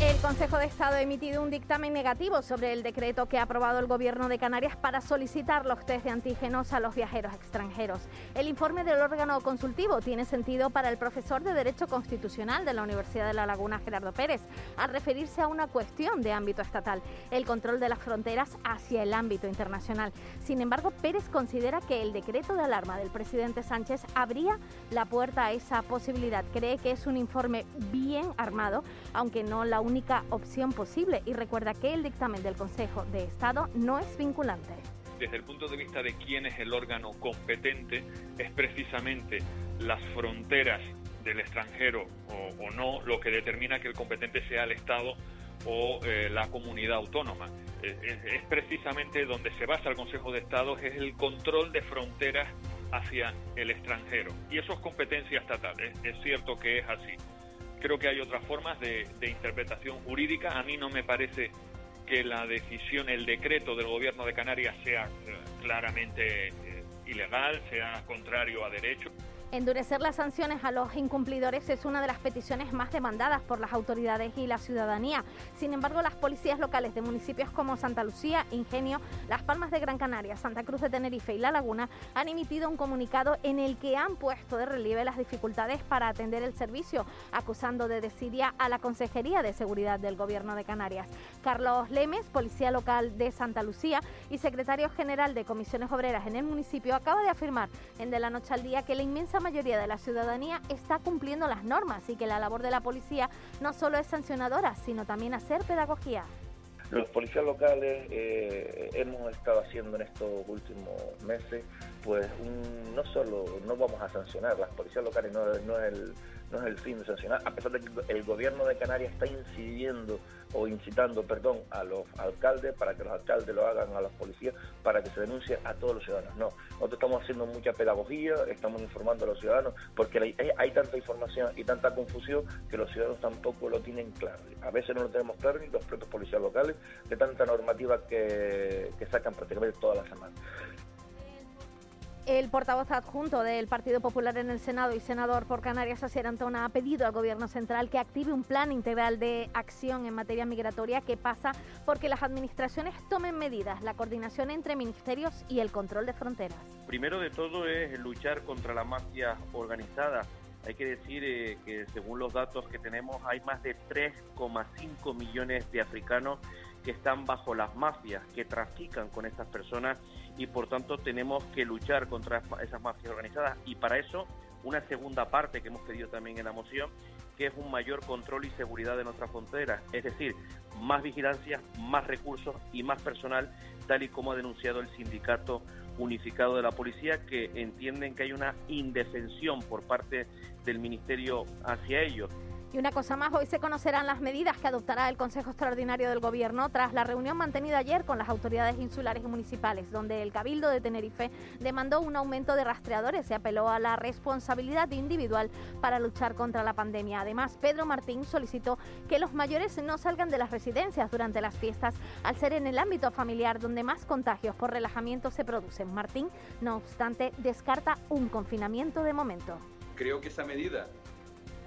El Consejo de Estado ha emitido un dictamen negativo sobre el decreto que ha aprobado el Gobierno de Canarias para solicitar los test de antígenos a los viajeros extranjeros. El informe del órgano consultivo tiene sentido para el profesor de Derecho Constitucional de la Universidad de La Laguna, Gerardo Pérez, al referirse a una cuestión de ámbito estatal, el control de las fronteras hacia el ámbito internacional. Sin embargo, Pérez considera que el decreto de alarma del presidente Sánchez abría la puerta a esa posibilidad. Cree que es un informe bien armado, aunque no la única opción posible y recuerda que el dictamen del Consejo de Estado no es vinculante. Desde el punto de vista de quién es el órgano competente, es precisamente las fronteras del extranjero o, o no lo que determina que el competente sea el Estado o eh, la comunidad autónoma. Es, es- precisamente donde se basa el Consejo de Estado, es el control de fronteras hacia el extranjero. Y eso es competencia estatal, es, es cierto que es así. Creo que hay otras formas de, interpretación jurídica. A mí no me parece que la decisión, el decreto del gobierno de Canarias sea eh, claramente eh, ilegal, sea contrario a derecho. Endurecer las sanciones a los incumplidores es una de las peticiones más demandadas por las autoridades y la ciudadanía. Sin embargo, las policías locales de municipios como Santa Lucía, Ingenio, Las Palmas de Gran Canaria, Santa Cruz de Tenerife y La Laguna han emitido un comunicado en el que han puesto de relieve las dificultades para atender el servicio, acusando de desidia a la Consejería de Seguridad del Gobierno de Canarias. Carlos Lemes, policía local de Santa Lucía y secretario general de Comisiones Obreras en el municipio, acaba de afirmar en De la Noche al Día que la inmensa mayoría de la ciudadanía está cumpliendo las normas y que la labor de la policía no solo es sancionadora, sino también hacer pedagogía. Los policías locales eh, hemos estado haciendo en estos últimos meses, pues un- no solo no vamos a sancionar, las policías locales no, no es el, no es el fin de sancionar, a pesar de que el gobierno de Canarias está incidiendo o incitando, perdón, a los alcaldes para que los alcaldes lo hagan a los policías para que se denuncie a todos los ciudadanos. No, nosotros estamos haciendo mucha pedagogía, estamos informando a los ciudadanos, porque hay, tanta información y tanta confusión que los ciudadanos tampoco lo tienen claro. A veces no lo tenemos claro ni los propios policías locales de tanta normativa que, que sacan prácticamente todas las semanas. El portavoz adjunto del Partido Popular en el Senado y senador por Canarias, Asier Antona, ha pedido al Gobierno central que active un plan integral de acción en materia migratoria que pasa porque las administraciones tomen medidas, la coordinación entre ministerios y el control de fronteras. Primero de todo es luchar contra la mafia organizada. Hay que decir eh, que según los datos que tenemos hay más de 3,5 millones de africanos que están bajo las mafias, que trafican con estas personas y por tanto tenemos que luchar contra esas mafias organizadas y para eso una segunda parte que hemos pedido también en la moción que es un mayor control y seguridad de nuestras fronteras, es decir, más vigilancia, más recursos y más personal, tal y como ha denunciado el sindicato unificado de la policía, que entienden que hay una indefensión por parte del Ministerio hacia ellos. Y una cosa más, hoy se conocerán las medidas que adoptará el Consejo Extraordinario del Gobierno tras la reunión mantenida ayer con las autoridades insulares y municipales, donde el Cabildo de Tenerife demandó un aumento de rastreadores y apeló a la responsabilidad individual para luchar contra la pandemia. Además, Pedro Martín solicitó que los mayores no salgan de las residencias durante las fiestas, al ser en el ámbito familiar donde más contagios por relajamiento se producen. Martín, no obstante, descarta un confinamiento de momento. Creo que esa medida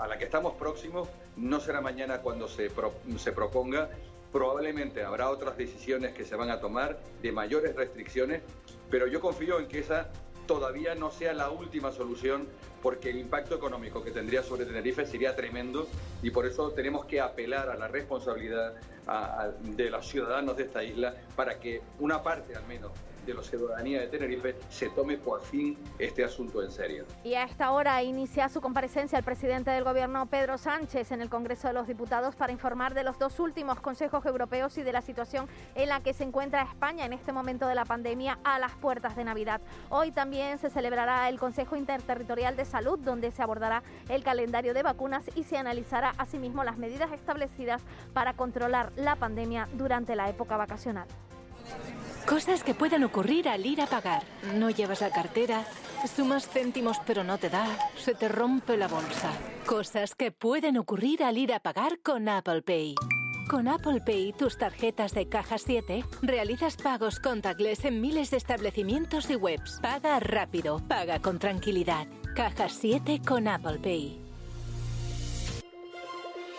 a la que estamos próximos no será mañana cuando se, se proponga. Probablemente habrá otras decisiones que se van a tomar de mayores restricciones, pero yo confío en que esa todavía no sea la última solución porque el impacto económico que tendría sobre Tenerife sería tremendo y por eso tenemos que apelar a la responsabilidad de los ciudadanos de esta isla para que una parte al menos de la ciudadanía de Tenerife se tome por fin este asunto en serio. Y a esta hora inicia su comparecencia el presidente del Gobierno, Pedro Sánchez, en el Congreso de los Diputados para informar de los dos últimos consejos europeos y de la situación en la que se encuentra España en este momento de la pandemia a las puertas de Navidad. Hoy también se celebrará el Consejo Interterritorial de Salud, donde se abordará el calendario de vacunas y se analizará asimismo las medidas establecidas para controlar la pandemia durante la época vacacional. Cosas que pueden ocurrir al ir a pagar. No llevas la cartera, sumas céntimos pero no te da, se te rompe la bolsa. Cosas que pueden ocurrir al ir a pagar con Apple Pay. Con Apple Pay, tus tarjetas de caja 7, realizas pagos contactless en miles de establecimientos y webs. Paga rápido, paga con tranquilidad. Caja 7 con Apple Pay.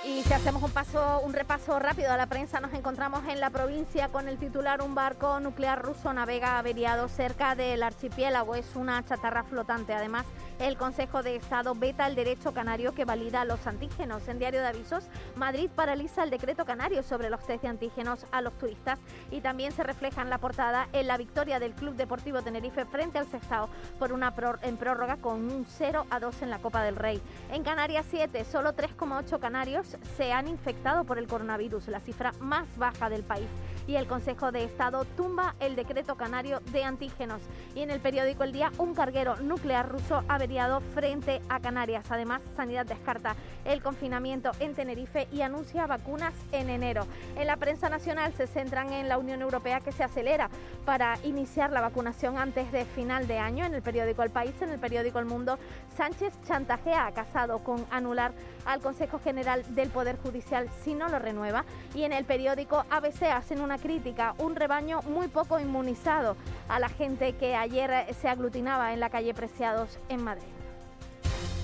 Y si hacemos un paso, un repaso rápido a la prensa, nos encontramos en la provincia con el titular un barco nuclear ruso navega averiado cerca del archipiélago. Es una chatarra flotante. Además, el Consejo de Estado veta el derecho canario que valida los antígenos. En Diario de Avisos, Madrid paraliza el decreto canario sobre los test de antígenos a los turistas y también se refleja en la portada en la victoria del Club Deportivo Tenerife frente al Sestao por una en prórroga con un 0 a 2 en la Copa del Rey. En Canarias 7, solo 3,8 canarios se han infectado por el coronavirus, la cifra más baja del país. Y el Consejo de Estado tumba el decreto canario de antígenos. Y en el periódico El Día, un carguero nuclear ruso averiado frente a Canarias. Además, Sanidad descarta el confinamiento en Tenerife y anuncia vacunas en enero. En la prensa nacional se centran en la Unión Europea que se acelera para iniciar la vacunación antes de final de año. En el periódico El País, en el periódico El Mundo, Sánchez chantajea a Casado con anular al Consejo General del Poder Judicial si no lo renueva. Y en el periódico ABC hacen una crítica, un rebaño muy poco inmunizado a la gente que ayer se aglutinaba en la calle Preciados en Madrid.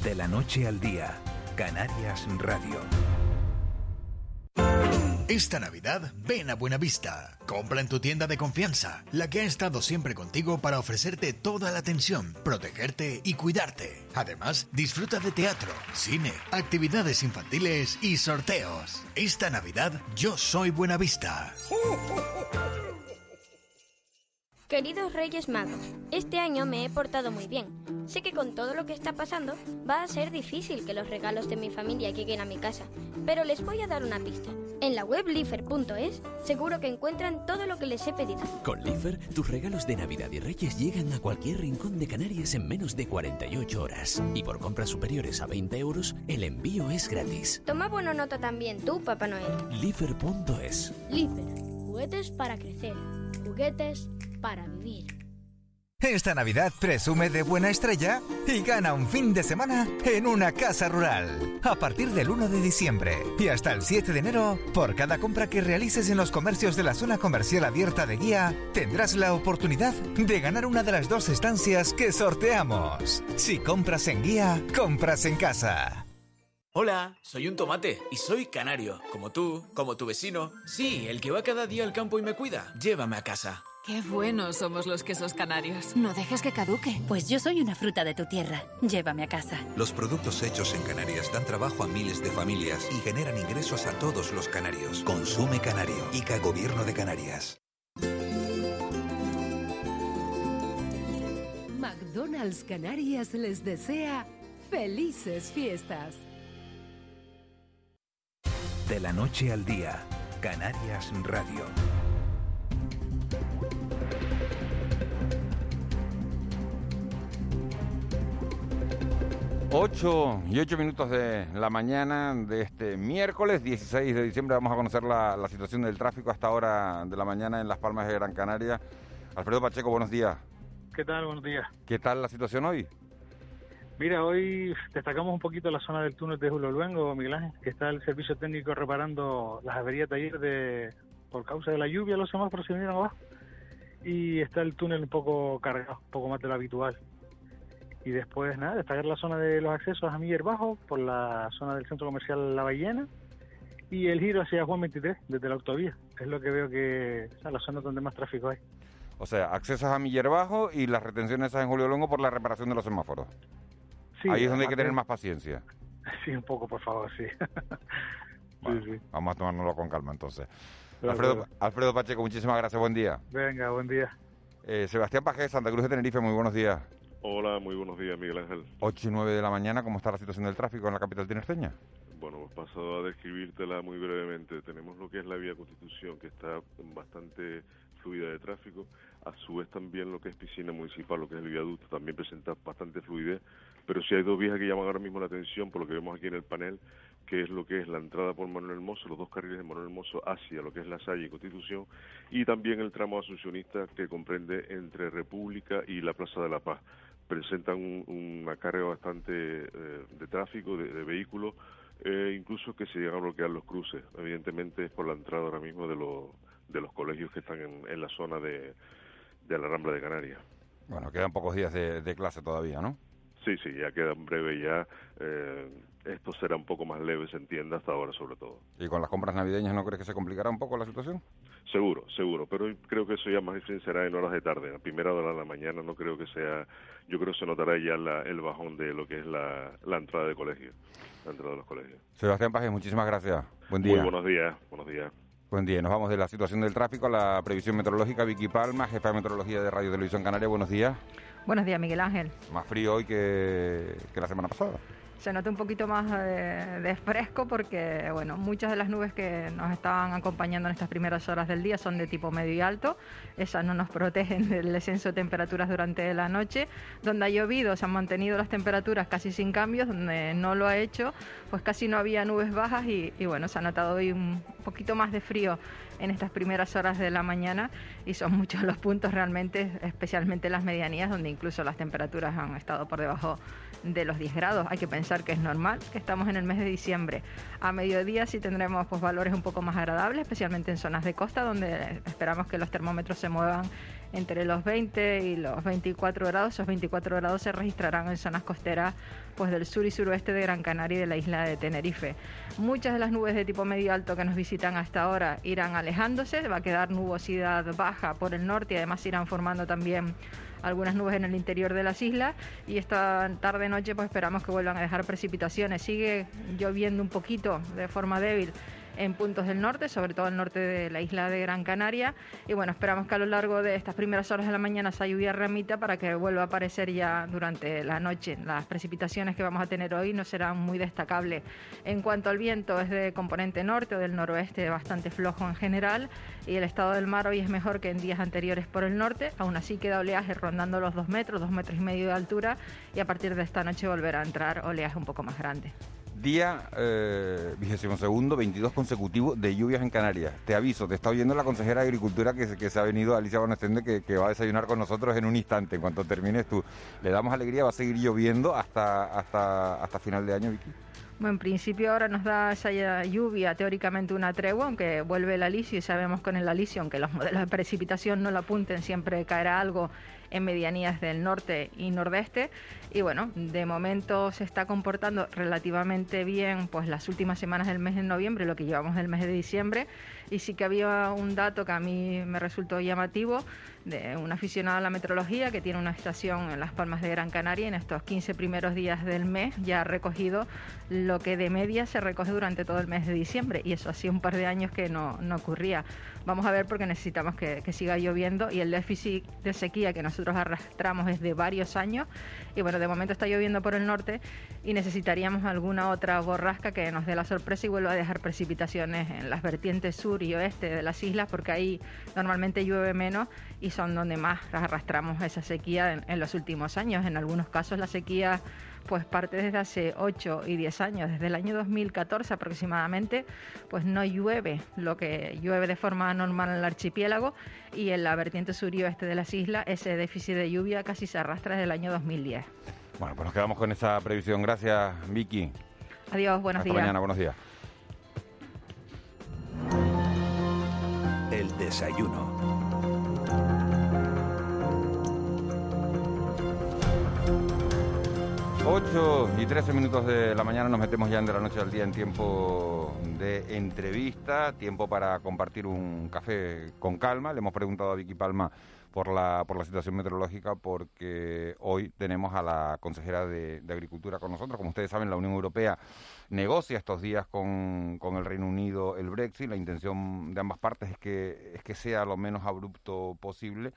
De la noche al día, Canarias Radio. Esta Navidad ven a Buenavista. Compra en tu tienda de confianza, la que ha estado siempre contigo para ofrecerte toda la atención, protegerte y cuidarte. Además, disfruta de teatro, cine, actividades infantiles y sorteos. Esta Navidad yo soy Buenavista. Queridos Reyes Magos, este año me he portado muy bien. Sé que con todo lo que está pasando va a ser difícil que los regalos de mi familia lleguen a mi casa, pero les voy a dar una pista. En la web lifer.es seguro que encuentran todo lo que les he pedido. Con Lifer, tus regalos de Navidad y Reyes llegan a cualquier rincón de Canarias en menos de 48 horas. Y por compras superiores a 20 euros, el envío es gratis. Toma buena nota también tú, Papá Noel. Lifer.es Lifer, juguetes para crecer, juguetes para vivir. Esta Navidad presume de buena estrella y gana un fin de semana en una casa rural. A partir del 1 de diciembre y hasta el 7 de enero, por cada compra que realices en los comercios de la zona comercial abierta de Guía, tendrás la oportunidad de ganar una de las dos estancias que sorteamos. Si compras en Guía, compras en casa. Hola, soy un tomate y soy canario, como tú, como tu vecino. Sí, el que va cada día al campo y me cuida. Llévame a casa. Qué buenos somos los quesos canarios. No dejes que caduque. Pues yo soy una fruta de tu tierra. Llévame a casa. Los productos hechos en Canarias dan trabajo a miles de familias y generan ingresos a todos los canarios. Consume Canario. ICA Gobierno de Canarias. McDonald's Canarias les desea felices fiestas. De la noche al día, Canarias Radio. 8 y 8 minutos de la mañana de este miércoles 16 de diciembre vamos a conocer la, la, situación del tráfico hasta hora de la mañana en Las Palmas de Gran Canaria. Alfredo Pacheco, buenos días. ¿Qué tal? Buenos días. ¿Qué tal la situación hoy? Mira, hoy destacamos un poquito la zona del túnel de Julio Luengo, Miguel Ángel, que está el servicio técnico reparando las averías de ayer por causa de la lluvia, los semáforos se vinieron abajo. Y está el túnel un poco cargado, un poco más de lo habitual y después nada, destacar la zona de los accesos a Miller Bajo por la zona del centro comercial La Ballena y el giro hacia Juan 23 desde la autovía, es lo que veo que es la zona donde más tráfico hay. O sea, accesos a Miller Bajo y las retenciones en Julio Longo por la reparación de los semáforos. Ahí es donde hay que tener más paciencia. Sí, un poco, por favor, sí. Vamos a tomárnoslo con calma entonces. Alfredo, Alfredo Pacheco, muchísimas gracias, buen día. Venga, buen día. Eh, Sebastián Paje, Santa Cruz de Tenerife, muy buenos días. Hola, muy buenos días, Miguel Ángel. 8 y 9 de la mañana, ¿cómo está la situación del tráfico en la capital tinerfeña? Bueno, hemos pasado a describírtela muy brevemente. Tenemos lo que es la vía Constitución, que está bastante fluida de tráfico. A su vez también lo que es piscina municipal, lo que es el viaducto, también presenta bastante fluidez. Pero sí hay dos vías que llaman ahora mismo la atención, por lo que vemos aquí en el panel, que es lo que es la entrada por Manuel Mozo, los dos carriles de Manuel Mozo hacia lo que es la Salle y Constitución, y también el tramo asuncionista que comprende entre República y la Plaza de la Paz presentan una carga bastante eh, de tráfico, de, vehículos, eh, incluso que se llegan a bloquear los cruces. Evidentemente es por la entrada ahora mismo de, los de los colegios que están en, la zona de, la Rambla de Canarias. Bueno, quedan pocos días de, clase todavía, ¿no? Sí, sí, ya queda en breve ya. Eh, esto será un poco más leve, se entiende hasta ahora sobre todo. ¿Y con las compras navideñas no crees que se complicará un poco la situación? Seguro, seguro, pero creo que eso ya más bien será en horas de tarde, a primera hora de la mañana no creo que sea, yo creo que se notará ya el bajón de lo que es la, entrada de colegio, la entrada de los colegios. Sebastián Paje, muchísimas gracias. Buen día. Muy buenos días, buenos días. Buen día, nos vamos de la situación del tráfico a la previsión meteorológica. Vicky Palma, jefa de meteorología de Radio Televisión Canaria, buenos días. Buenos días, Miguel Ángel. Más frío hoy que, que la semana pasada se nota un poquito más de, fresco porque, bueno, muchas de las nubes que nos estaban acompañando en estas primeras horas del día son de tipo medio y alto. Esas no nos protegen del descenso de temperaturas durante la noche. Donde ha llovido se han mantenido las temperaturas casi sin cambios. Donde no lo ha hecho, pues casi no había nubes bajas y, y bueno, se ha notado hoy un poquito más de frío en estas primeras horas de la mañana y son muchos los puntos realmente, especialmente las medianías, donde incluso las temperaturas han estado por debajo de los 10 grados. Hay que pensar que es normal, que estamos en el mes de diciembre. A mediodía sí tendremos pues, valores un poco más agradables, especialmente en zonas de costa, donde esperamos que los termómetros se muevan entre los 20 y los 24 grados. Esos 24 grados se registrarán en zonas costeras pues, del sur y suroeste de Gran Canaria y de la isla de Tenerife. Muchas de las nubes de tipo medio alto que nos visitan hasta ahora irán alejándose, va a quedar nubosidad baja por el norte y además irán formando también algunas nubes en el interior de las islas y esta tarde noche pues esperamos que vuelvan a dejar precipitaciones. Sigue lloviendo un poquito de forma débil en puntos del norte, sobre todo el norte de la isla de Gran Canaria. Y bueno, esperamos que a lo largo de estas primeras horas de la mañana esa lluvia remita para que vuelva a aparecer ya durante la noche. Las precipitaciones que vamos a tener hoy no serán muy destacables. En cuanto al viento, es de componente norte o del noroeste bastante flojo en general y el estado del mar hoy es mejor que en días anteriores por el norte. Aún así queda oleaje rondando los dos metros, dos metros y medio de altura y a partir de esta noche volverá a entrar oleaje un poco más grande. Día eh, vigésimo segundo, 22 consecutivo de lluvias en Canarias. Te aviso, te está oyendo la consejera de Agricultura que, se ha venido, Alicia Bonestende, que, que va a desayunar con nosotros en un instante, en cuanto termines tú. Le damos alegría, va a seguir lloviendo hasta, hasta, hasta final de año, Vicky. Bueno, en principio ahora nos da esa lluvia teóricamente una tregua, aunque vuelve el alisio y sabemos con el alisio, aunque los modelos de precipitación no lo apunten, siempre caerá algo en medianías del norte y nordeste. Y bueno, de momento se está comportando relativamente bien pues las últimas semanas del mes de noviembre, lo que llevamos del mes de diciembre. Y sí que había un dato que a mí me resultó llamativo de un aficionado a la meteorología que tiene una estación en Las Palmas de Gran Canaria en estos 15 primeros días del mes ya ha recogido lo que de media se recoge durante todo el mes de diciembre y eso hacía un par de años que no, no ocurría. Vamos a ver porque necesitamos que, siga lloviendo y el déficit de sequía que nosotros arrastramos es de varios años y bueno, de momento está lloviendo por el norte y necesitaríamos alguna otra borrasca que nos dé la sorpresa y vuelva a dejar precipitaciones en las vertientes sur y oeste de las islas porque ahí normalmente llueve menos y son donde más arrastramos esa sequía en los últimos años. En algunos casos la sequía pues parte desde hace 8 y 10 años, desde el año 2014 aproximadamente, pues no llueve lo que llueve de forma normal en el archipiélago y en la vertiente sur y oeste de las islas ese déficit de lluvia casi se arrastra desde el año 2010. Bueno, pues nos quedamos con esa previsión. Gracias, Vicky. Adiós, buenos Hasta días. mañana, buenos días. El desayuno. 8 y 13 minutos de la mañana nos metemos ya en de la noche al día en tiempo de entrevista, tiempo para compartir un café con calma. Le hemos preguntado a Vicky Palma por la, por la situación meteorológica porque hoy tenemos a la consejera de, de Agricultura con nosotros. Como ustedes saben, la Unión Europea negocia estos días con, con, el Reino Unido el Brexit. La intención de ambas partes es que, es que sea lo menos abrupto posible.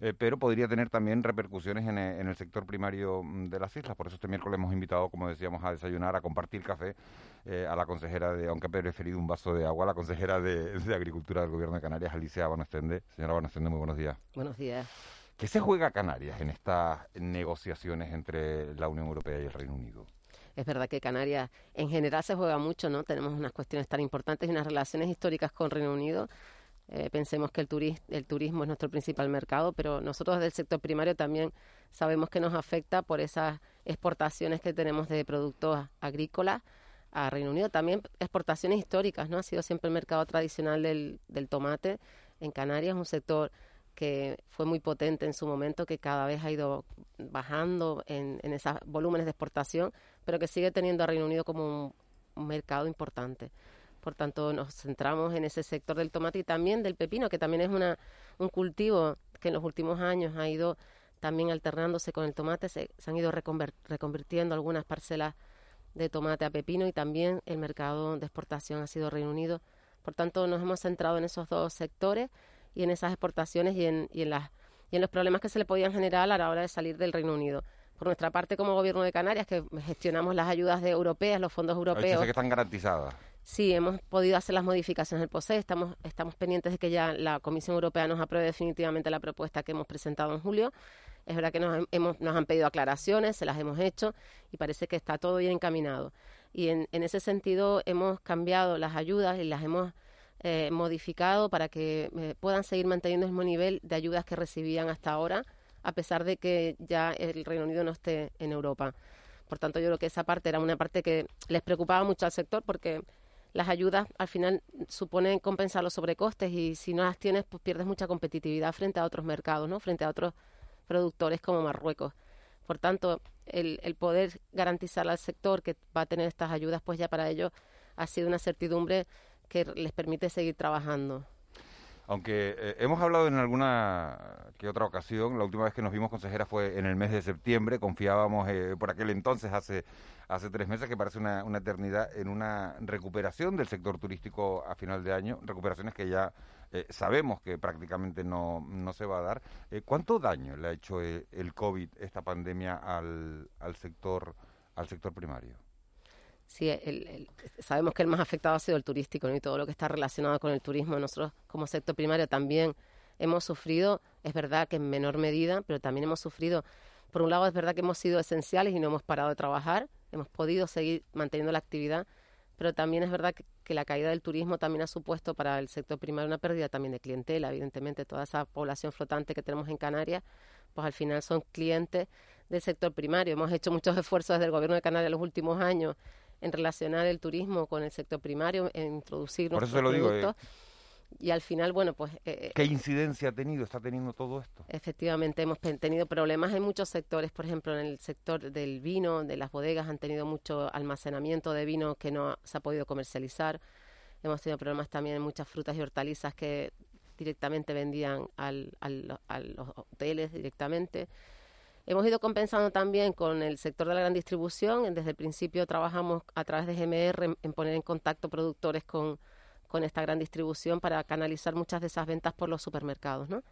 Eh, pero podría tener también repercusiones en, eh, en, el sector primario mm, de las islas. Por eso este miércoles hemos invitado, como decíamos, a desayunar, a compartir café eh, a la consejera de, aunque he preferido un vaso de agua, a la consejera de, de Agricultura del Gobierno de Canarias, Alicia Banostende. Señora Banostende, muy buenos días. Buenos días. ¿Qué se juega Canarias en estas negociaciones entre la Unión Europea y el Reino Unido? Es verdad que Canarias en general se juega mucho, ¿no? Tenemos unas cuestiones tan importantes y unas relaciones históricas con Reino Unido eh, pensemos que el, el turismo es nuestro principal mercado, pero nosotros desde el sector primario también sabemos que nos afecta por esas exportaciones que tenemos de productos agrícolas a Reino Unido. También exportaciones históricas, ¿no? Ha sido siempre el mercado tradicional del, del tomate en Canarias, un sector que fue muy potente en su momento, que cada vez ha ido bajando en, en esos volúmenes de exportación, pero que sigue teniendo a Reino Unido como un mercado importante. Por tanto, nos centramos en ese sector del tomate y también del pepino, que también es una, un cultivo que en los últimos años ha ido también alternándose con el tomate. Se, se han ido reconvirtiendo algunas parcelas de tomate a pepino y también el mercado de exportación ha sido Reino Unido. Por tanto, nos hemos centrado en esos dos sectores y en esas exportaciones y en, y en, las, y en los problemas que se le podían generar a la hora de salir del Reino Unido. Por nuestra parte, como Gobierno de Canarias, que gestionamos las ayudas de europeas, los fondos europeos, que están garantizadas. Sí, hemos podido hacer las modificaciones del POSEI. Estamos, estamos pendientes de que ya la Comisión Europea nos apruebe definitivamente la propuesta que hemos presentado en julio. Es verdad que nos, hemos, nos han pedido aclaraciones, se las hemos hecho y parece que está todo bien encaminado. Y en, en ese sentido hemos cambiado las ayudas y las hemos eh, modificado para que eh, puedan seguir manteniendo el mismo nivel de ayudas que recibían hasta ahora, a pesar de que ya el Reino Unido no esté en Europa. Por tanto, yo creo que esa parte era una parte que les preocupaba mucho al sector porque las ayudas al final suponen compensar los sobrecostes y si no las tienes, pues pierdes mucha competitividad frente a otros mercados, ¿no? Frente a otros productores como Marruecos. Por tanto, el, el poder garantizar al sector que va a tener estas ayudas, pues ya para ellos ha sido una certidumbre que les permite seguir trabajando. Aunque eh, hemos hablado en alguna que otra ocasión, la última vez que nos vimos consejera fue en el mes de septiembre, confiábamos eh, por aquel entonces, hace, hace tres meses, que parece una, una eternidad, en una recuperación del sector turístico a final de año, recuperaciones que ya eh, sabemos que prácticamente no, no se va a dar. Eh, ¿Cuánto daño le ha hecho eh, el COVID, esta pandemia, al, al, sector, al sector primario? Sí, el, el, sabemos que el más afectado ha sido el turístico y todo lo que está relacionado con el turismo. Nosotros como sector primario también hemos sufrido, es verdad que en menor medida, pero también hemos sufrido, por un lado es verdad que hemos sido esenciales y no hemos parado de trabajar, hemos podido seguir manteniendo la actividad, pero también es verdad que, que la caída del turismo también ha supuesto para el sector primario una pérdida también de clientela, evidentemente toda esa población flotante que tenemos en Canarias, pues al final son clientes del sector primario. Hemos hecho muchos esfuerzos desde el Gobierno de Canarias en los últimos años en relacionar el turismo con el sector primario, en introducir Por nuestros eso lo productos. Digo, eh, y al final, bueno, pues... Eh, ¿Qué incidencia ha tenido, está teniendo todo esto? Efectivamente, hemos tenido problemas en muchos sectores, por ejemplo, en el sector del vino, de las bodegas, han tenido mucho almacenamiento de vino que no se ha podido comercializar. Hemos tenido problemas también en muchas frutas y hortalizas que directamente vendían al, al, a los hoteles directamente. Hemos ido compensando también con el sector de la gran distribución. Desde el principio trabajamos a través de GMR en, poner en contacto productores con, con, esta gran distribución para canalizar muchas de esas ventas por los supermercados, ¿no?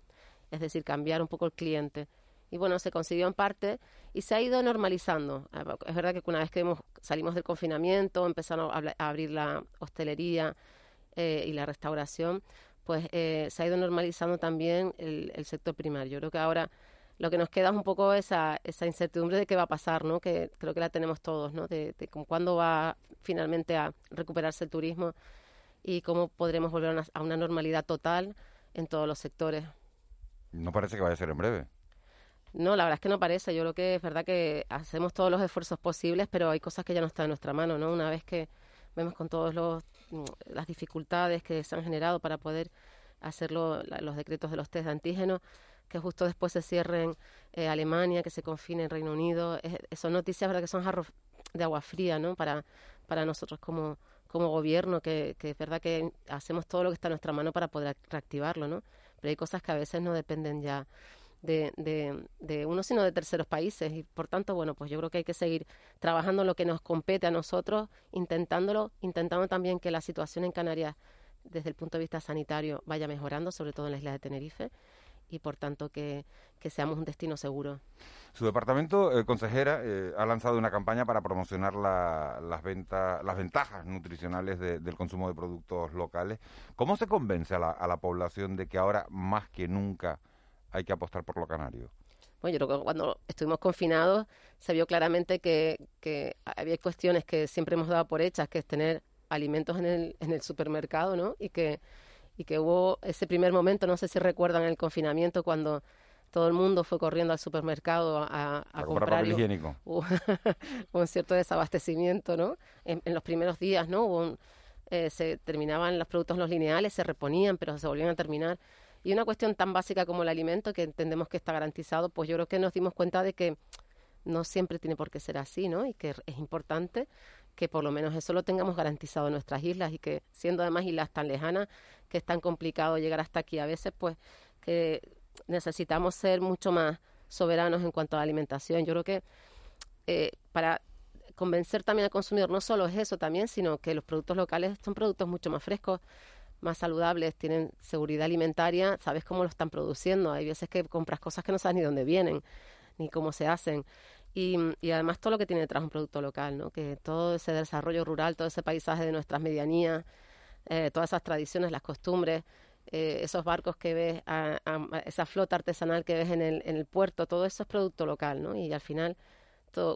Es decir, cambiar un poco el cliente. Y bueno, se consiguió en parte y se ha ido normalizando. Es verdad que una vez que hemos, salimos del confinamiento, empezaron a, a abrir la hostelería eh, y la restauración, pues eh, se ha ido normalizando también el, el sector primario. Yo creo que ahora lo que nos queda es un poco esa, esa incertidumbre de qué va a pasar, ¿no? Que creo que la tenemos todos, ¿no? De, de cuándo va finalmente a recuperarse el turismo y cómo podremos volver a una, a una, normalidad total en todos los sectores. No parece que vaya a ser en breve. No, la verdad es que no parece. Yo creo que es verdad que hacemos todos los esfuerzos posibles, pero hay cosas que ya no están en nuestra mano, ¿no? Una vez que vemos con todas las dificultades que se han generado para poder hacer los decretos de los test de antígenos, que justo después se cierren eh, Alemania, que se confine en Reino Unido. Es, son noticias verdad que son jarros de agua fría, ¿no? Para, para nosotros como, como gobierno, que, es verdad que hacemos todo lo que está en nuestra mano para poder reactivarlo, ¿no? Pero hay cosas que a veces no dependen ya de, de, de uno, sino de terceros países. Y por tanto, bueno, pues yo creo que hay que seguir trabajando lo que nos compete a nosotros, intentándolo, intentando también que la situación en Canarias desde el punto de vista sanitario vaya mejorando, sobre todo en la isla de Tenerife y por tanto que, que, seamos un destino seguro. Su departamento, eh, consejera, eh, ha lanzado una campaña para promocionar la, las, ventas, las ventajas nutricionales de, del consumo de productos locales. ¿Cómo se convence a la, a la, población de que ahora más que nunca hay que apostar por lo canario? Bueno, yo creo que cuando estuvimos confinados se vio claramente que, que había cuestiones que siempre hemos dado por hechas, que es tener alimentos en el, en el supermercado, ¿no? Y que y que hubo ese primer momento, no sé si recuerdan el confinamiento, cuando todo el mundo fue corriendo al supermercado a, a, a comprar, comprar higiénico. Hubo, un cierto desabastecimiento, ¿no? En, en los primeros días, ¿no? Hubo un, eh, se terminaban los productos los lineales, se reponían, pero se volvían a terminar. Y una cuestión tan básica como el alimento, que entendemos que está garantizado, pues yo creo que nos dimos cuenta de que no siempre tiene por qué ser así, ¿no? Y que es importante que por lo menos eso lo tengamos garantizado en nuestras islas y que siendo además islas tan lejanas que es tan complicado llegar hasta aquí a veces, pues que necesitamos ser mucho más soberanos en cuanto a la alimentación. Yo creo que eh, para convencer también al consumidor no solo es eso también, sino que los productos locales son productos mucho más frescos, más saludables, tienen seguridad alimentaria, sabes cómo lo están produciendo. Hay veces que compras cosas que no sabes ni dónde vienen, ni cómo se hacen. Y, además todo lo que tiene detrás un producto local, ¿no? que todo ese desarrollo rural, todo ese paisaje de nuestras medianías, eh, todas esas tradiciones, las costumbres, eh, esos barcos que ves, a, esa flota artesanal que ves en el, en el puerto, todo eso es producto local, ¿no? Y al final,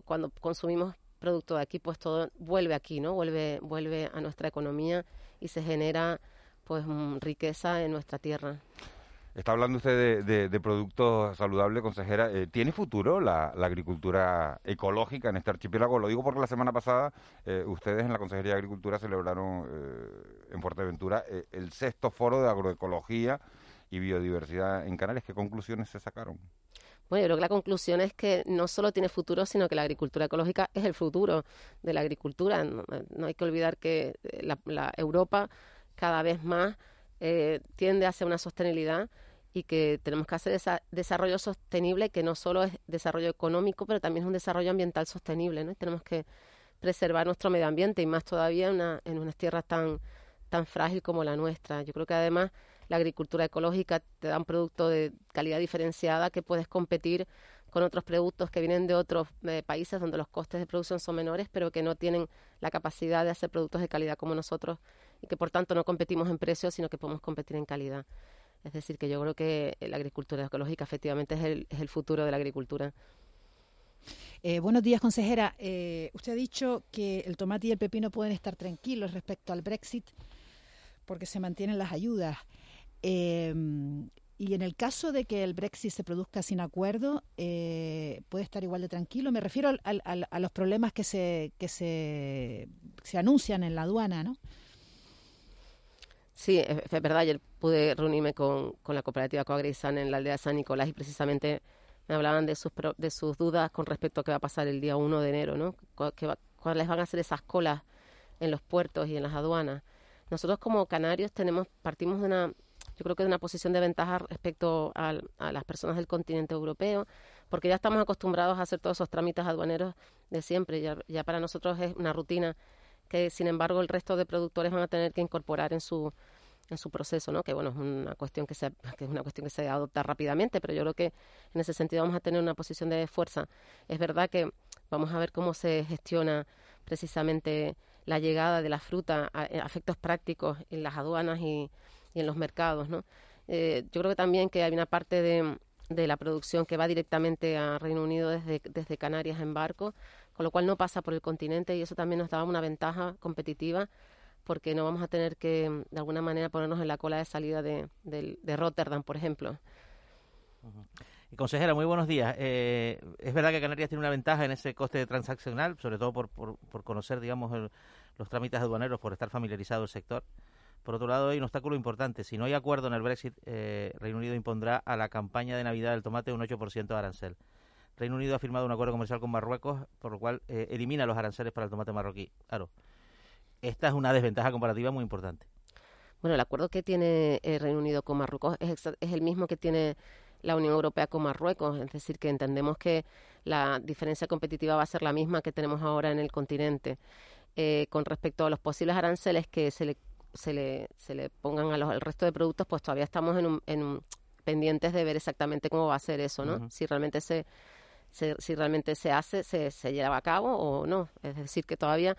cuando consumimos producto de aquí, pues todo vuelve aquí, ¿no? Vuelve, vuelve a nuestra economía y se genera pues mm, riqueza en nuestra tierra. Está hablando usted de, productos saludables, consejera. Eh, ¿Tiene futuro la, agricultura ecológica en este archipiélago? Lo digo porque la semana pasada eh, ustedes en la Consejería de Agricultura celebraron eh, en Fuerteventura el sexto foro de agroecología y biodiversidad en Canarias. ¿Qué conclusiones se sacaron? Bueno, yo creo que la conclusión es que no solo tiene futuro, sino que la agricultura ecológica es el futuro de la agricultura. No, hay que olvidar que la Europa cada vez más eh, tiende hacia una sostenibilidad y que tenemos que hacer ese desarrollo sostenible que no solo es desarrollo económico, pero también es un desarrollo ambiental sostenible, ¿no? tenemos que preservar nuestro medio ambiente y más todavía en, una, en unas tierras tan, tan frágil como la nuestra. Yo creo que además la agricultura ecológica te da un producto de calidad diferenciada que puedes competir con otros productos que vienen de otros países donde los costes de producción son menores, pero que no tienen la capacidad de hacer productos de calidad como nosotros y que por tanto no competimos en precios, sino que podemos competir en calidad. Es decir, que yo creo que la agricultura ecológica efectivamente es el, es el futuro de la agricultura. Eh, buenos días, consejera. Eh, usted ha dicho que el tomate y el pepino pueden estar tranquilos respecto al Brexit porque se mantienen las ayudas. Eh, y en el caso de que el Brexit se produzca sin acuerdo, puede estar igual de tranquilo. Me refiero a los problemas que se, que se, se anuncian en la aduana, ¿no? Sí, es, verdad. Ayer pude reunirme con, con la cooperativa Coagrisan en la aldea de San Nicolás y precisamente me hablaban de sus, de sus dudas con respecto a qué va a pasar el día 1 de enero, ¿no? ¿Cuáles van a ser esas colas en los puertos y en las aduanas? Nosotros como canarios tenemos, partimos de una, yo creo que de una posición de ventaja respecto a, a las personas del continente europeo, porque ya estamos acostumbrados a hacer todos esos trámites aduaneros de siempre. Ya, ya para nosotros es una rutina que sin embargo el resto de productores van a tener que incorporar en su en su proceso, ¿no? Que bueno, es una cuestión que se que es una cuestión que se adopta rápidamente, pero yo creo que en ese sentido vamos a tener una posición de fuerza. Es verdad que vamos a ver cómo se gestiona precisamente la llegada de la fruta a, efectos prácticos en las aduanas y, en los mercados, ¿no? Eh, yo creo que también que hay una parte de, de la producción que va directamente a Reino Unido desde, desde Canarias en barco con lo cual no pasa por el continente y eso también nos daba una ventaja competitiva porque no vamos a tener que, de alguna manera, ponernos en la cola de salida de, Rotterdam, por ejemplo. Consejera, muy buenos días. Eh, es verdad que Canarias tiene una ventaja en ese coste transaccional, sobre todo por, por, conocer, digamos, los trámites aduaneros, por estar familiarizado el sector. Por otro lado, hay un obstáculo importante. Si no hay acuerdo en el Brexit, eh, Reino Unido impondrá a la campaña de Navidad del tomate un 8% de arancel. Reino Unido ha firmado un acuerdo comercial con Marruecos, por lo cual eh, elimina los aranceles para el tomate marroquí. Claro, esta es una desventaja comparativa muy importante. Bueno, el acuerdo que tiene el eh, Reino Unido con Marruecos es, es el mismo que tiene la Unión Europea con Marruecos, es decir, que entendemos que la diferencia competitiva va a ser la misma que tenemos ahora en el continente. Eh, con respecto a los posibles aranceles que se le, se le, se le pongan a los, al resto de productos, pues todavía estamos en, un, en pendientes de ver exactamente cómo va a ser eso, ¿no? Si realmente se si realmente se hace, se, se lleva a cabo o no. Es decir, que todavía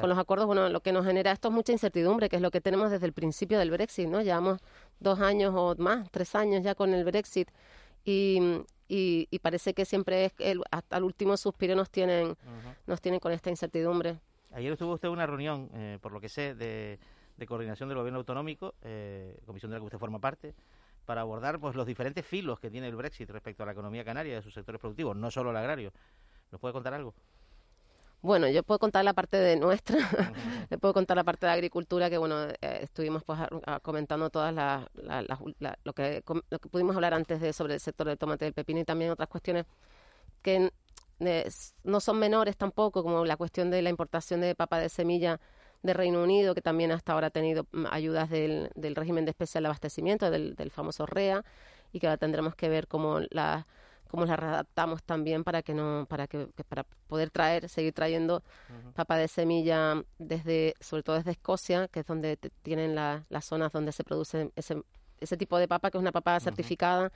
con los acuerdos, bueno, lo que nos genera esto es mucha incertidumbre, que es lo que tenemos desde el principio del Brexit, ¿no? Llevamos dos años o más, tres años ya con el Brexit y, y, parece que siempre es el, hasta el último suspiro nos tienen, nos tienen con esta incertidumbre. Ayer estuvo usted en una reunión, eh, por lo que sé, de, de coordinación del gobierno autonómico, eh, comisión de la que usted forma parte, para abordar pues los diferentes filos que tiene el Brexit respecto a la economía canaria y de sus sectores productivos, no solo el agrario. ¿Nos puede contar algo? Bueno, yo puedo contar la parte de nuestra, le puedo contar la parte de agricultura que bueno, eh, estuvimos pues comentando todas las, lo, que, lo que pudimos hablar antes de sobre el sector del tomate y del pepino y también otras cuestiones que no son menores tampoco, como la cuestión de la importación de papa de semilla de Reino Unido, que también hasta ahora ha tenido mm, ayudas del, del régimen de especial abastecimiento, del, del famoso REA, y que ahora tendremos que ver cómo la cómo las readaptamos también para que no para que, para poder traer seguir trayendo papa de semilla desde sobre todo desde Escocia que es donde tienen las zonas donde se produce ese ese tipo de papa que es una papa certificada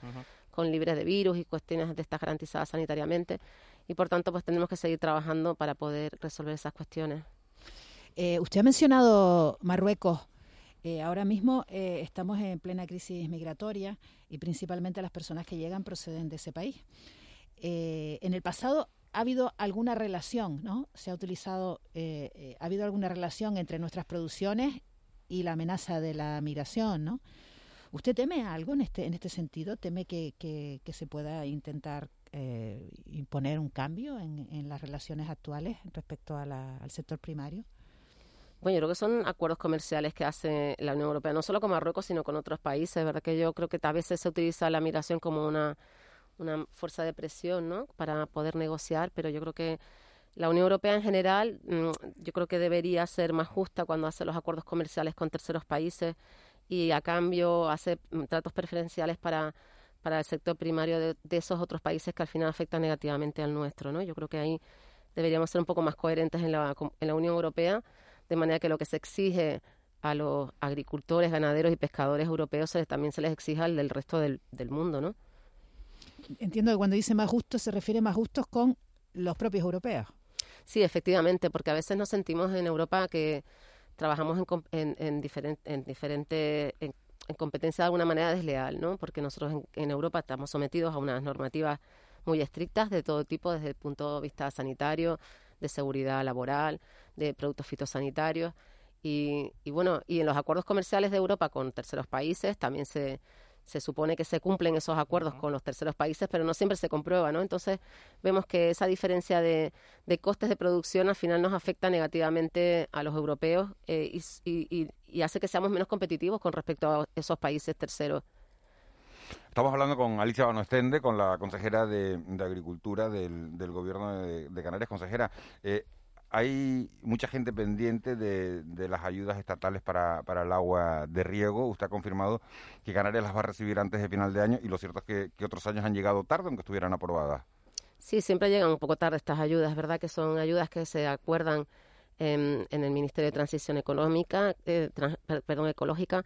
con libre de virus y cuestiones de estas garantizadas sanitariamente. Y por tanto pues tenemos que seguir trabajando para poder resolver esas cuestiones eh, usted ha mencionado Marruecos eh, ahora mismo eh, estamos en plena crisis migratoria y principalmente las personas que llegan proceden de ese país. En el pasado ha habido alguna relación, ¿no? Se ha utilizado, ha habido alguna relación entre nuestras producciones y la amenaza de la migración, ¿no? ¿Usted teme algo en este, en este sentido? ¿Teme que, que, se pueda intentar imponer un cambio en, en, las relaciones actuales respecto al sector primario? Bueno, yo creo que son acuerdos comerciales que hace la Unión Europea, no solo con Marruecos, sino con otros países, ¿verdad? Que yo creo que a veces se utiliza la migración como una, fuerza de presión, ¿no? Para poder negociar, pero yo creo que la Unión Europea en general, mm, yo creo que debería ser más justa cuando hace los acuerdos comerciales con terceros países y a cambio hace mm, tratos preferenciales para, el sector primario de, de esos otros países que al final afectan negativamente al nuestro, ¿no? Yo creo que ahí deberíamos ser un poco más coherentes en la, en la Unión Europea de manera que lo que se exige a los agricultores, ganaderos y pescadores europeos también se les exija al del resto del, mundo, ¿no? Entiendo que cuando dice más justos se refiere más justos con los propios europeos. Sí, efectivamente, porque a veces nos sentimos en Europa que trabajamos en, en, diferente en, competencia de alguna manera desleal, ¿no? Porque nosotros en, en Europa estamos sometidos a unas normativas muy estrictas de todo tipo desde el punto de vista sanitario, de seguridad laboral, de productos fitosanitarios. Y, y, bueno, y en los acuerdos comerciales de Europa con terceros países también se, se supone que se cumplen esos acuerdos con los terceros países, pero no siempre se comprueba, ¿no? Entonces vemos que esa diferencia de, de costes de producción al final nos afecta negativamente a los europeos eh, y, y, y hace que seamos menos competitivos con respecto a esos países terceros. Estamos hablando con Alicia Banostende, con la consejera de, Agricultura del, del Gobierno de, Canarias. Consejera, eh, hay mucha gente pendiente de, las ayudas estatales para, para, el agua de riego. Usted ha confirmado que Canarias las va a recibir antes de final de año y lo cierto es que, otros años han llegado tarde, aunque estuvieran aprobadas. Sí, siempre llegan un poco tarde estas ayudas, ¿verdad? Que son ayudas que se acuerdan en, el Ministerio de Transición Económica, eh, perdón, Ecológica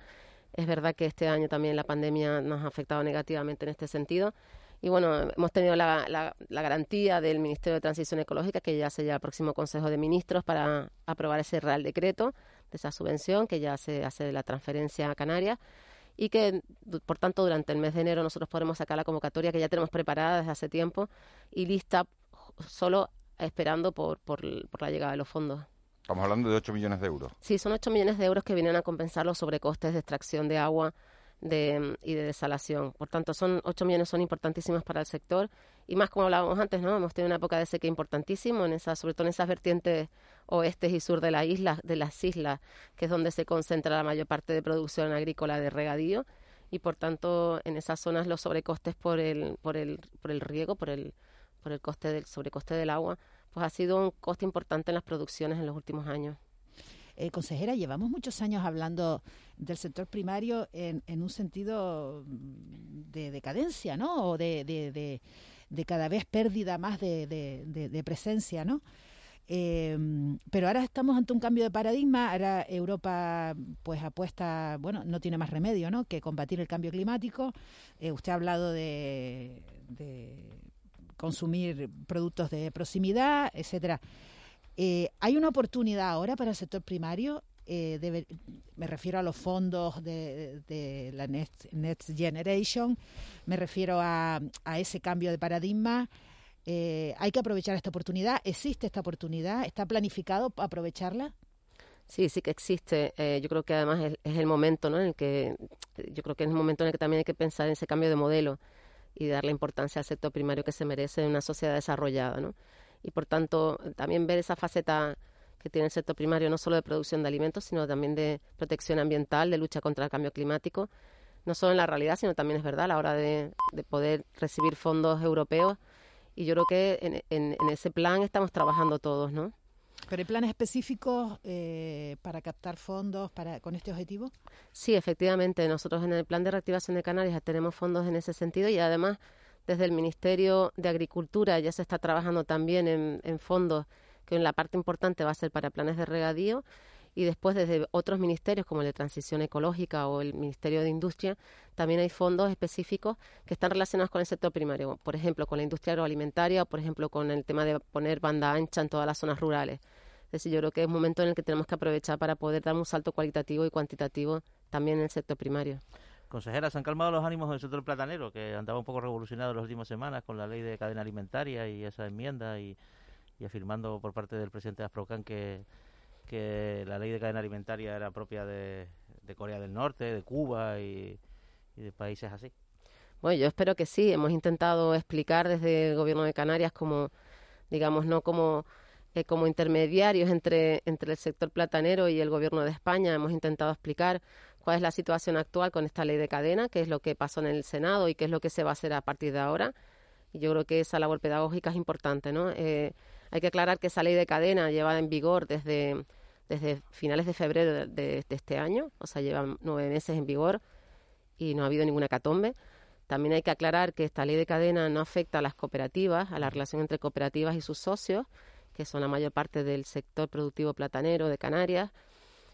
es verdad que este año también la pandemia nos ha afectado negativamente en este sentido. Y bueno, hemos tenido la, garantía del Ministerio de Transición Ecológica que ya se llega al próximo Consejo de Ministros para aprobar ese Real Decreto de esa subvención que ya se hace la transferencia a Canarias y que, por tanto, durante el mes de enero nosotros podremos sacar la convocatoria que ya tenemos preparada desde hace tiempo y lista solo esperando por, por la llegada de los fondos. Estamos hablando de 8 millones de euros. Sí, son 8 millones de euros que vienen a compensar los sobrecostes de extracción de agua de, y de desalación. Por tanto, son 8 millones son importantísimos para el sector y más como hablábamos antes, ¿no? Hemos tenido una época de sequía importantísimo en esa, sobre todo en esas vertientes oestes y sur de la isla, de las islas, que es donde se concentra la mayor parte de producción agrícola de regadío y por tanto en esas zonas los sobrecostes por el por el por el riego, por el por el coste del sobrecoste del agua pues ha sido un coste importante en las producciones en los últimos años. Eh, consejera, llevamos muchos años hablando del sector primario en, un sentido de decadencia, ¿no? O de, de, cada vez pérdida más de, presencia, ¿no? Em, pero ahora estamos ante un cambio de paradigma. Ahora Europa, pues apuesta, bueno, no tiene más remedio, ¿no? Que combatir el cambio climático. Eh, usted ha hablado de consumir productos de proximidad, etcétera. Eh, ¿Hay una oportunidad ahora para el sector primario? Eh, me refiero a los fondos de, la Next, Generation, me refiero a, ese cambio de paradigma. Eh, hay que aprovechar esta oportunidad. ¿Existe esta oportunidad? ¿Está planificado aprovecharla? Sí, sí que existe. yo creo que además es, es, el momento ¿no? en el que yo creo que es el momento en el que también hay que pensar en ese cambio de modelo y darle importancia al sector primario que se merece en una sociedad desarrollada, ¿no? y por tanto también ver esa faceta que tiene el sector primario no solo de producción de alimentos, sino también de protección ambiental, de lucha contra el cambio climático, no solo en la realidad, sino también es verdad a la hora de, de poder recibir fondos europeos. Y yo creo que en, en, en ese plan estamos trabajando todos, ¿no? ¿Pero hay planes específicos eh, para captar fondos para con este objetivo? Sí, efectivamente. Nosotros en el plan de reactivación de Canarias tenemos fondos en ese sentido y además desde el Ministerio de Agricultura ya se está trabajando también en, en fondos que en la parte importante va a ser para planes de regadío y después desde otros ministerios como el de Transición Ecológica o el Ministerio de Industria también hay fondos específicos que están relacionados con el sector primario, por ejemplo con la industria agroalimentaria o por ejemplo con el tema de poner banda ancha en todas las zonas rurales. Es decir, yo creo que es un momento en el que tenemos que aprovechar para poder dar un salto cualitativo y cuantitativo también en el sector primario. Consejera, ¿se han calmado los ánimos del sector platanero, que andaba un poco revolucionado en las últimas semanas con la ley de cadena alimentaria y esa enmienda y, y afirmando por parte del presidente de Asprocan que, que la ley de cadena alimentaria era propia de, de Corea del Norte, de Cuba y, y, de países así. Bueno, yo espero que sí. Hemos intentado explicar desde el gobierno de Canarias como, digamos, no como, eh, como intermediarios entre, entre el sector platanero y el gobierno de España. Hemos intentado explicar cuál es la situación actual con esta ley de cadena, qué es lo que pasó en el Senado y qué es lo que se va a hacer a partir de ahora. Y yo creo que esa labor pedagógica es importante, ¿no? Eh, hay que aclarar que esa ley de cadena lleva en vigor desde desde finales de febrero de, de, de, este año, o sea, llevan nueve meses en vigor y no ha habido ninguna catombe. También hay que aclarar que esta ley de cadena no afecta a las cooperativas, a la relación entre cooperativas y sus socios, que son la mayor parte del sector productivo platanero de Canarias.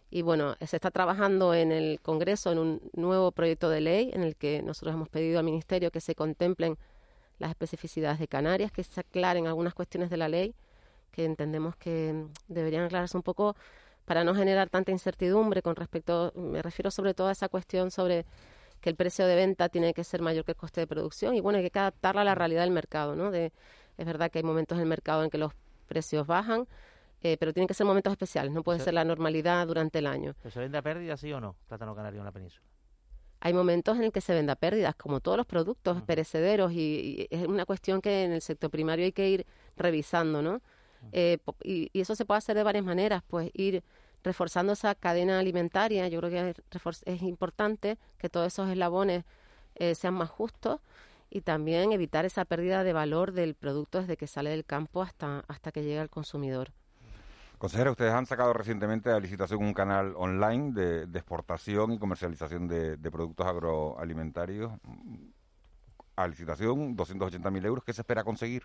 Y bueno, se está trabajando en el Congreso en un nuevo proyecto de ley en el que nosotros hemos pedido al Ministerio que se contemplen las especificidades de Canarias, que se aclaren algunas cuestiones de la ley que entendemos que deberían aclararse un poco para no generar tanta incertidumbre con respecto, me refiero sobre todo a esa cuestión sobre que el precio de venta tiene que ser mayor que el coste de producción y bueno, hay que adaptarla a la realidad del mercado, ¿no? De, es verdad que hay momentos en el mercado en que los precios bajan, eh, pero tienen que ser momentos especiales, no puede ser la normalidad durante el año. ¿Pero se vende a pérdida, sí o no, plátano canario en la península? Hay momentos en el que se vende a pérdidas, como todos los productos uh -huh. perecederos, y, y, es una cuestión que en el sector primario hay que ir revisando, ¿no? Eh, y, y, eso se puede hacer de varias maneras, pues ir reforzando esa cadena alimentaria. Yo creo que es, es importante que todos esos eslabones eh, sean más justos y también evitar esa pérdida de valor del producto desde que sale del campo hasta, hasta que llega al consumidor. Consejera, ustedes han sacado recientemente a licitación un canal online de, de exportación y comercialización de, de, productos agroalimentarios. A licitación, 280.000 euros. ¿Qué se espera conseguir?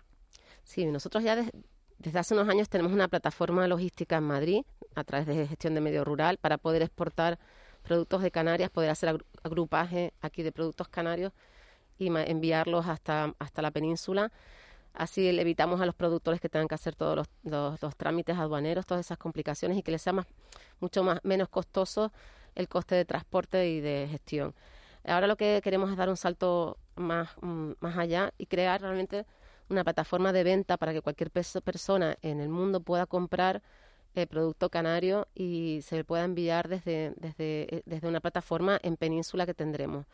Sí, nosotros ya de, desde hace unos años tenemos una plataforma logística en Madrid a través de gestión de medio rural para poder exportar productos de Canarias, poder hacer agrupaje aquí de productos canarios y enviarlos hasta, hasta la península. Así le evitamos a los productores que tengan que hacer todos los, los, trámites aduaneros, todas esas complicaciones y que les sea más, mucho más, menos costoso el coste de transporte y de gestión. Ahora lo que queremos es dar un salto más, más allá y crear realmente una plataforma de venta para que cualquier persona en el mundo pueda comprar el producto canario y se le pueda enviar desde, desde, desde una plataforma en península que tendremos.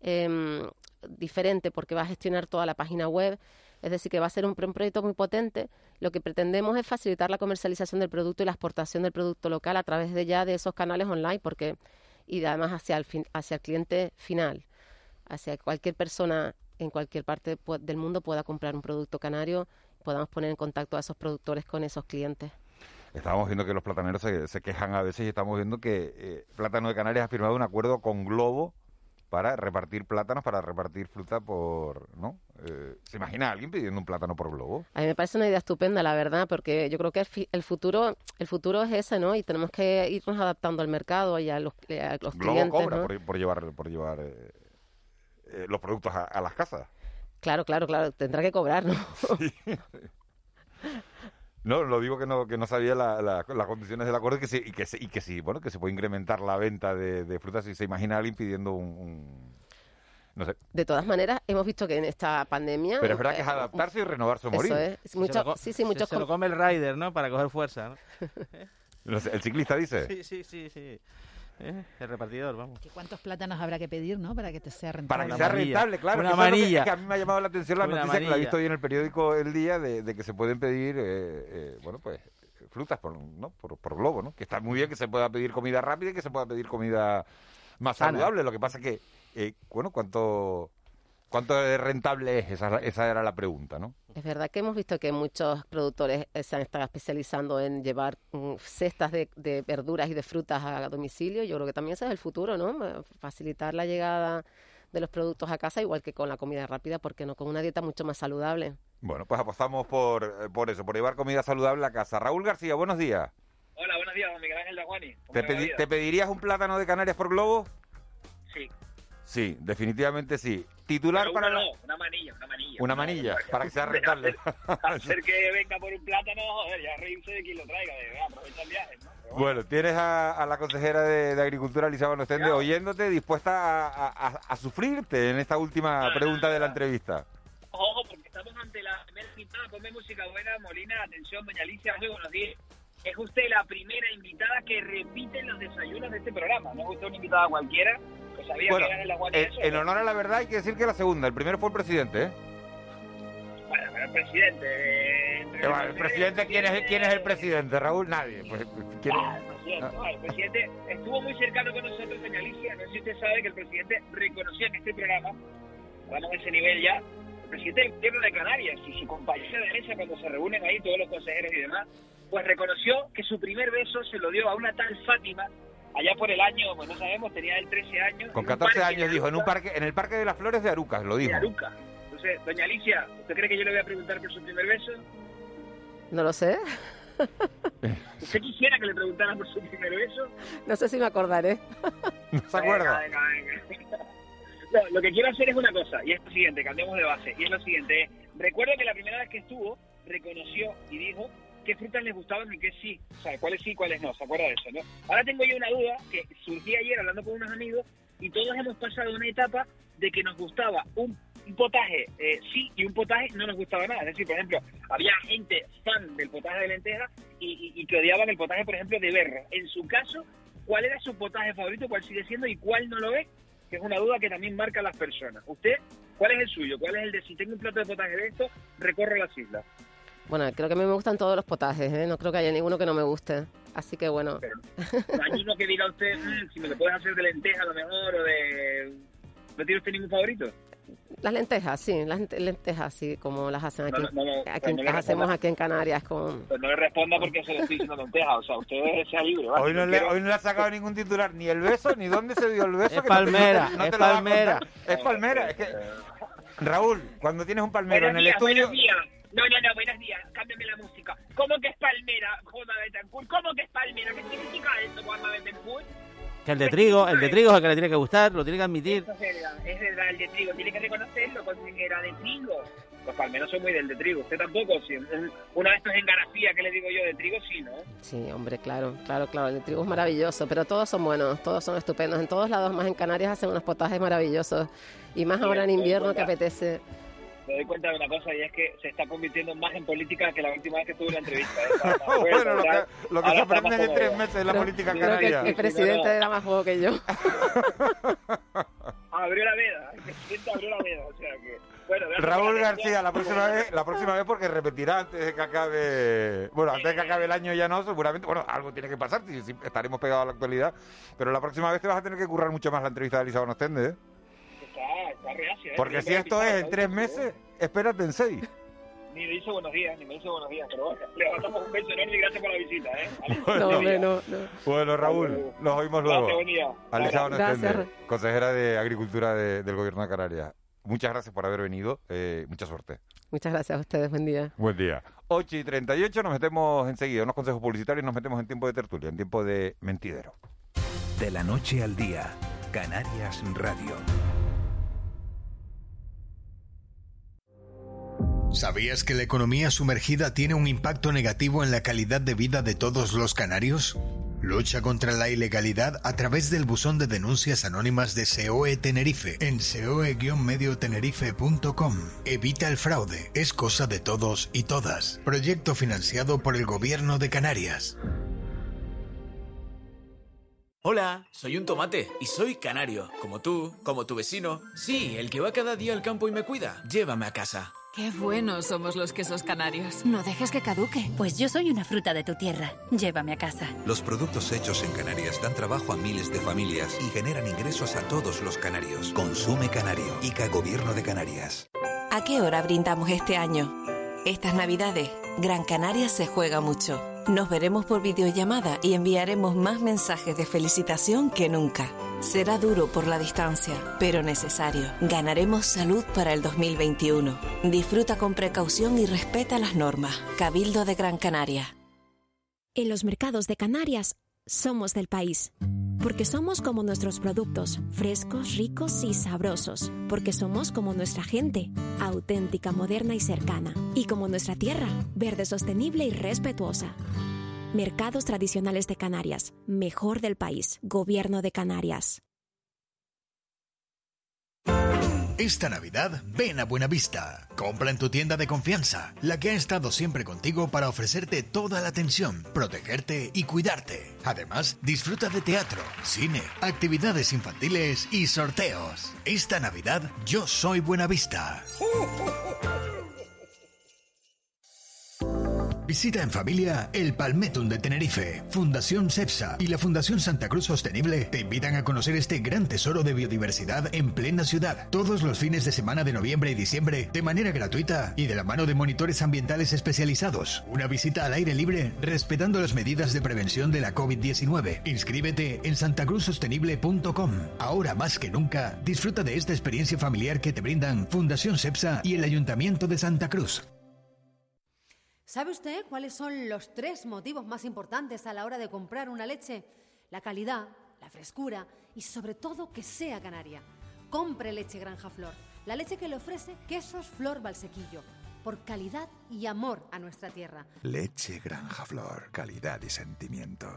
Eh, diferente porque va a gestionar toda la página web, es decir, que va a ser un, un, proyecto muy potente. Lo que pretendemos es facilitar la comercialización del producto y la exportación del producto local a través de ya de esos canales online porque y además hacia el, fin, hacia el cliente final, hacia cualquier persona en cualquier parte del mundo pueda comprar un producto canario, podamos poner en contacto a esos productores con esos clientes. Estamos viendo que los plataneros se, se quejan a veces y estamos viendo que eh, Plátano de Canarias ha firmado un acuerdo con Globo para repartir plátanos, para repartir fruta por, ¿no? Eh, ¿Se imagina a alguien pidiendo un plátano por globo? A mí me parece una idea estupenda, la verdad, porque yo creo que el, el futuro el futuro es ese, ¿no? Y tenemos que irnos adaptando al mercado y a los, a los globo clientes, cobra ¿no? por, por, llevar por llevar eh, eh, los productos a, a, las casas. Claro, claro, claro, tendrá que cobrar, ¿no? Sí. No, lo digo que no que no sabía la, la, las condiciones del acuerdo y que, sí, y, que, y que sí, bueno, que se puede incrementar la venta de, de frutas si se imagina alguien pidiendo un, un, no sé. De todas maneras, hemos visto que en esta pandemia... Pero es verdad que es adaptarse y renovarse o morir. Eso es. Mucho, lo, sí, sí, muchos... Se, se, lo come el rider, ¿no? Para coger fuerza, ¿no? no sé, el ciclista dice. Sí, sí, sí, sí. Eh, el repartidor, vamos. ¿Que ¿Cuántos plátanos habrá que pedir, no? Para que te sea rentable. Para que Una sea rentable, claro. Una que eso es lo que- manilla. es que a mí me ha llamado la atención la Una noticia que la he visto hoy en el periódico El Día de, de que se pueden pedir, eh, eh, bueno, pues frutas por, ¿no? por, por globo, ¿no? Que está muy bien que se pueda pedir comida rápida y que se pueda pedir comida más Sana. saludable. Lo que pasa que, eh, bueno, ¿cuánto, ¿cuánto de rentable es? Esa, esa era la pregunta, ¿no? Es verdad que hemos visto que muchos productores eh, se han estado especializando en llevar mm, cestas de, de verduras y de frutas a domicilio. Yo creo que también ese es el futuro, ¿no? Eh, Facilitar la llegada de los productos a casa, igual que con la comida rápida, porque no con una dieta mucho más saludable. Bueno, pues apostamos por, eh, por eso, por llevar comida saludable a casa. Raúl García, buenos días. Hola, buenos días, don Miguel Ángel Daguani. ¿Cómo ¿Te, pedi-? ¿Te pedirías un plátano de Canarias por globo? Sí. Sí, definitivamente sí. Titular para la... no, una manilla, una manilla. Una manilla, para que sea rentable. Hacer que venga por un plátano, joder, ya reírse de quien lo traiga, de verdad, aprovecha el viaje, ¿no? Bueno, tienes a, a la consejera de, de Agricultura, Elizabeth Ostende, oyéndote, dispuesta a, a- a sufrirte en esta última pregunta de la entrevista. Ojo, porque estamos ante la primera invitada, ponme música buena, Molina, atención, doña Alicia, muy buenos días. Es usted la primera invitada que repite los desayunos de este programa, no es usted una invitada cualquiera, sabía Bueno, que era en la Guardia en, en honor a la verdad hay que decir que la segunda, el primero fue el presidente, ¿eh? Bueno, pero el presidente... eh, Eh, bueno, el presidente, ¿quién es, ¿quién es el presidente, Raúl? Nadie. Pues. Ah, el presidente, no, el presidente estuvo muy cercano con nosotros, doña Alicia. No sé si usted sabe que el presidente reconocía en este programa, estamos a ese nivel ya, el presidente del gobierno de Canarias y su compañera de mesa cuando se reúnen ahí todos los consejeros y demás, pues reconoció que su primer beso se lo dio a una tal Fátima allá por el año, pues no sabemos, tenía él 13 años. Con en un 14 parque años dijo, en un parque, en el Parque de las Flores de Arucas, lo dijo. de Aruca. Entonces, doña Alicia, ¿usted cree que yo le voy a preguntar por su primer beso? No lo sé, ¿Usted quisiera que le preguntara por su primer beso? no sé si me acordaré. ¿No se acuerda? Venga, venga, venga. No, lo que quiero hacer es una cosa, y es lo siguiente, cambiemos de base, y es lo siguiente. Recuerdo que la primera vez que estuvo, reconoció y dijo qué frutas les gustaban y qué sí, o sea, cuáles sí cuáles no, ¿se acuerda de eso, no? Ahora tengo yo una duda que surgí ayer hablando con unos amigos, y todos hemos pasado una etapa de que nos gustaba un, potaje eh, sí y un potaje no nos gustaba nada. Es decir, por ejemplo, había gente fan del potaje de lenteja y que odiaban el potaje, por ejemplo, de berro. En su caso, ¿cuál era su potaje favorito, cuál sigue siendo y cuál no lo es? Que es una duda que también marca a las personas. ¿Usted cuál es el suyo? ¿Cuál es el de si tengo un plato de potaje de esto, recorro las islas? Bueno, creo que a mí me gustan todos los potajes, ¿eh? no creo que haya ninguno que no me guste. Así que bueno, No hay uno que diga usted, "Mm, si me lo puedes hacer de lenteja a lo mejor o de... ¿No tiene usted ningún favorito? las lentejas, sí, las lente- lentejas, sí, como las hacen aquí, No, no, no, aquí- pues las hacemos responda. aquí en Canarias con... Pues no le responda porque se le estoy diciendo lenteja. O sea, usted sea libre. ¿vale? Hoy no, Yo le, hoy no le ha sacado ningún titular, ni el beso, ni dónde se dio el beso. Es que no te- palmera, no te es lo va a palmera. Es palmera, es que... Raúl, cuando tienes un palmero Buenos en el días, estudio... No, no, no, buenos días. Cámbiame la música. ¿Cómo que es palmera, Juanma Betancourt? ¿Cómo que es palmera? ¿Qué significa eso, Juanma Betancourt? Que el de trigo, el de trigo es el que le tiene que gustar, lo tiene que admitir. Eso es verdad, es verdad, el de trigo. Tiene que reconocerlo, consejera de trigo. Los palmeros son muy del de trigo. Usted tampoco, sí. Una de estos en García que le digo yo de trigo, sí, ¿no? Sí, hombre, claro, claro, claro, el de trigo es maravilloso, pero todos son buenos, todos son estupendos. En todos lados, más en Canarias, hacen unos potajes maravillosos. Y más ahora en invierno que apetece. Me doy cuenta de una cosa y es que se está convirtiendo más en política que la última vez que tuve una entrevista. ¿eh? Bueno, lo que, lo que se aprende en tres meses en la Creo- política creo que canaria. El presidente era más juego que yo. Abrió la veda, el presidente abrió la veda, o sea que... Bueno, Raúl García, la próxima vez, la próxima vez porque repetirá antes de que acabe, bueno, antes de que acabe el año ya no, seguramente, bueno, algo tiene que pasar, si- si estaremos pegados a la actualidad, pero la próxima vez te vas a tener que currar mucho más la entrevista de Elizabeth Ostende, ¿eh? Está, está reacia, ¿eh? Porque si esto es en tres ¿no? meses, espérate en seis. Ni me dice buenos días, ni me dice buenos días, pero bueno, le mandamos un beso enorme y gracias por la visita, ¿eh? No, hombre, no, no. Bueno, Raúl, nos oímos Gracias, luego. buen día. Gracias. Consejera de Agricultura de- del Gobierno de Canarias. Muchas gracias por haber venido, eh, mucha suerte. Muchas gracias a ustedes, buen día. Buen día. 8 y 38, nos metemos enseguida, unos consejos publicitarios, nos metemos en tiempo de tertulia, en tiempo de mentidero. De la noche al día, Canarias Radio. ¿Sabías que la economía sumergida tiene un impacto negativo en la calidad de vida de todos los canarios? Lucha contra la ilegalidad a través del buzón de denuncias anónimas de SEOE Tenerife en seoe-mediotenerife.com. Evita el fraude, es cosa de todos y todas. Proyecto financiado por el Gobierno de Canarias. Hola, soy un tomate y soy canario, como tú, como tu vecino. Sí, el que va cada día al campo y me cuida. Llévame a casa. Qué buenos somos los quesos canarios. No dejes que caduque. Pues yo soy una fruta de tu tierra. Llévame a casa. Los productos hechos en Canarias dan trabajo a miles de familias y generan ingresos a todos los canarios. Consume Canario. ICA Gobierno de Canarias. ¿A qué hora brindamos este año? Estas navidades, Gran Canaria se juega mucho. Nos veremos por videollamada y enviaremos más mensajes de felicitación que nunca. Será duro por la distancia, pero necesario. Ganaremos salud para el 2021. Disfruta con precaución y respeta las normas. Cabildo de Gran Canaria. En los mercados de Canarias somos del país. Porque somos como nuestros productos, frescos, ricos y sabrosos. Porque somos como nuestra gente, auténtica, moderna y cercana. Y como nuestra tierra, verde, sostenible y respetuosa. Mercados tradicionales de Canarias, mejor del país, Gobierno de Canarias. Esta Navidad ven a Buenavista. Compra en tu tienda de confianza, la que ha estado siempre contigo para ofrecerte toda la atención, protegerte y cuidarte. Además, disfruta de teatro, cine, actividades infantiles y sorteos. Esta Navidad yo soy Buenavista. Visita en familia el Palmetum de Tenerife, Fundación CEPSA y la Fundación Santa Cruz Sostenible te invitan a conocer este gran tesoro de biodiversidad en plena ciudad, todos los fines de semana de noviembre y diciembre, de manera gratuita y de la mano de monitores ambientales especializados. Una visita al aire libre, respetando las medidas de prevención de la COVID-19. Inscríbete en santacruzsostenible.com. Ahora más que nunca, disfruta de esta experiencia familiar que te brindan Fundación CEPSA y el Ayuntamiento de Santa Cruz. ¿Sabe usted cuáles son los tres motivos más importantes a la hora de comprar una leche? La calidad, la frescura y sobre todo que sea canaria. Compre leche Granja Flor, la leche que le ofrece Quesos Flor Valsequillo, por calidad y amor a nuestra tierra. Leche Granja Flor, calidad y sentimiento.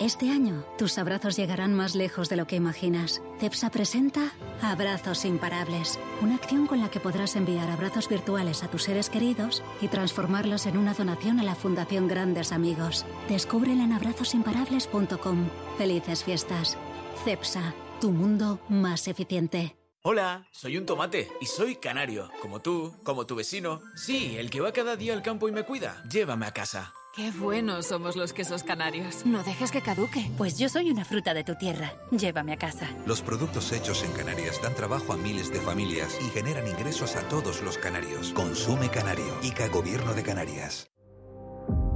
Este año, tus abrazos llegarán más lejos de lo que imaginas. CEPSA presenta Abrazos Imparables, una acción con la que podrás enviar abrazos virtuales a tus seres queridos y transformarlos en una donación a la Fundación Grandes Amigos. Descúbrela en abrazosimparables.com. Felices fiestas. CEPSA, tu mundo más eficiente. Hola, soy un tomate y soy canario, como tú, como tu vecino. Sí, el que va cada día al campo y me cuida. Llévame a casa. Qué buenos somos los quesos canarios. No dejes que caduque. Pues yo soy una fruta de tu tierra. Llévame a casa. Los productos hechos en Canarias dan trabajo a miles de familias y generan ingresos a todos los canarios. Consume Canario. ICA Gobierno de Canarias.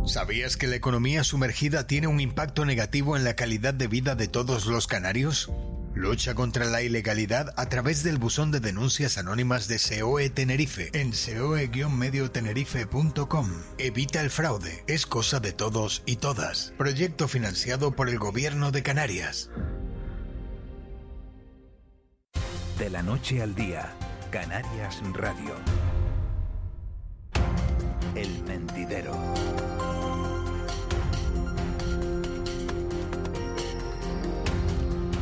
¿Sabías que la economía sumergida tiene un impacto negativo en la calidad de vida de todos los canarios? Lucha contra la ilegalidad a través del buzón de denuncias anónimas de SEOE Tenerife en seoe-mediotenerife.com. Evita el fraude, es cosa de todos y todas. Proyecto financiado por el Gobierno de Canarias. De la noche al día, Canarias Radio. El mentidero.